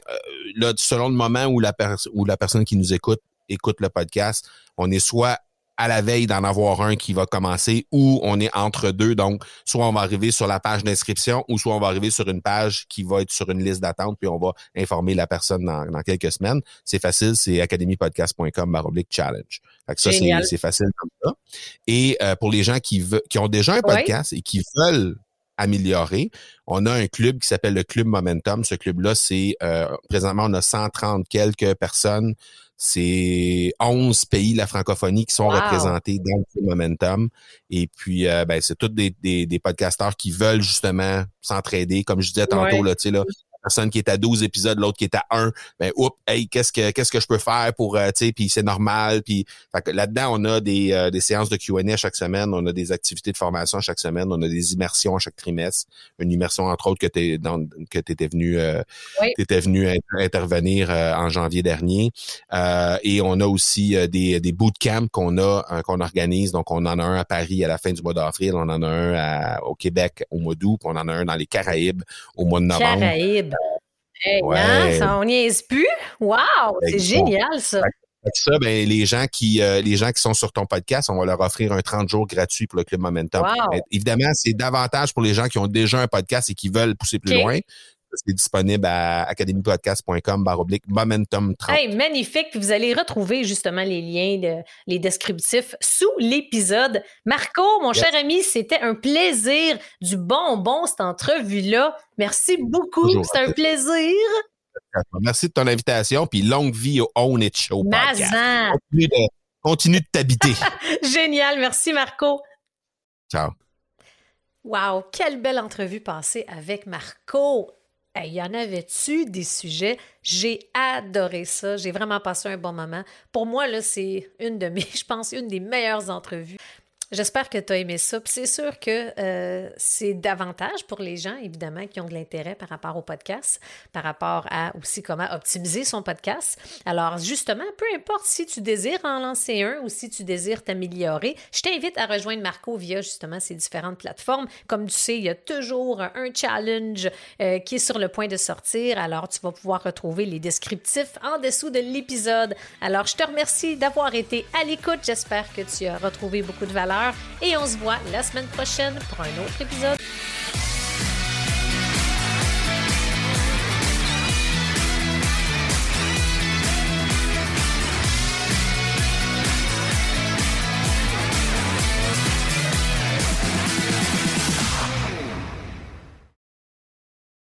là, selon le moment où la où la personne qui nous écoute écoute le podcast, on est soit à la veille d'en avoir un qui va commencer ou on est entre deux. Donc, soit on va arriver sur la page d'inscription ou soit on va arriver sur une page qui va être sur une liste d'attente puis on va informer la personne dans, quelques semaines. C'est facile, c'est academypodcast.com baroblique challenge. Fait que ça, c'est facile comme ça. Et euh, pour les gens qui, qui ont déjà un podcast et qui veulent améliorer. On a un club qui s'appelle le Club Momentum. Ce club-là, c'est euh, présentement, on a 130 quelques personnes c'est 11 pays de la francophonie qui sont représentés dans le Momentum. Et puis, euh, ben, c'est tous des, des, des, podcasteurs qui veulent justement s'entraider. Comme je disais tantôt, là, tu sais, là, personne qui est à 12 épisodes, l'autre qui est à 1, ben oups, hey, qu'est-ce que qu'est-ce que je peux faire pour euh, tu sais puis c'est normal puis là-dedans on a des, euh, des séances de Q&A chaque semaine, on a des activités de formation chaque semaine, on a des immersions chaque trimestre, une immersion entre autres que tu que tu étais venu euh, étais venu intervenir euh, en janvier dernier et on a aussi des des bootcamps qu'on a qu'on organise donc on en a un à Paris à la fin du mois d'avril, on en a un au Québec au mois d'août, on en a un dans les Caraïbes au mois de novembre. Caraïbes. Hey, hein, ça, on n'y est plus? Wow, c'est génial ça. Ça, ben, les gens qui euh, les gens qui sont sur ton podcast, on va leur offrir un 30 jours gratuit pour le Club Momentum. évidemment, c'est davantage pour les gens qui ont déjà un podcast et qui veulent pousser plus loin c'est disponible à academypodcast.com baroblique momentum 30. Hey, magnifique. Puis vous allez retrouver justement les liens, les descriptifs sous l'épisode. Marco, mon cher ami, c'était un plaisir du bonbon cette entrevue-là. Merci beaucoup. C'est un plaisir. Merci de ton invitation, puis longue vie au Own It Show podcast. Continue de, continue de t'habiter. Génial, merci Marco. Ciao. Wow, quelle belle entrevue passée avec Marco. Il y en avait-tu des sujets? J'ai adoré ça. J'ai vraiment passé un bon moment. Pour moi, là, c'est une de mes, je pense, une des meilleures entrevues. J'espère que tu as aimé ça. c'est sûr que euh, c'est davantage pour les gens, évidemment, qui ont de l'intérêt par rapport au podcast, par rapport à aussi comment optimiser son podcast. Alors, justement, peu importe si tu désires en lancer un ou si tu désires t'améliorer, je t'invite à rejoindre Marco via justement ces différentes plateformes. Comme tu sais, il y a toujours un challenge euh, qui est sur le point de sortir. Alors, tu vas pouvoir retrouver les descriptifs en dessous de l'épisode. Alors, je te remercie d'avoir été à l'écoute. J'espère que tu as retrouvé beaucoup de valeur et on se voit la semaine prochaine pour un autre épisode.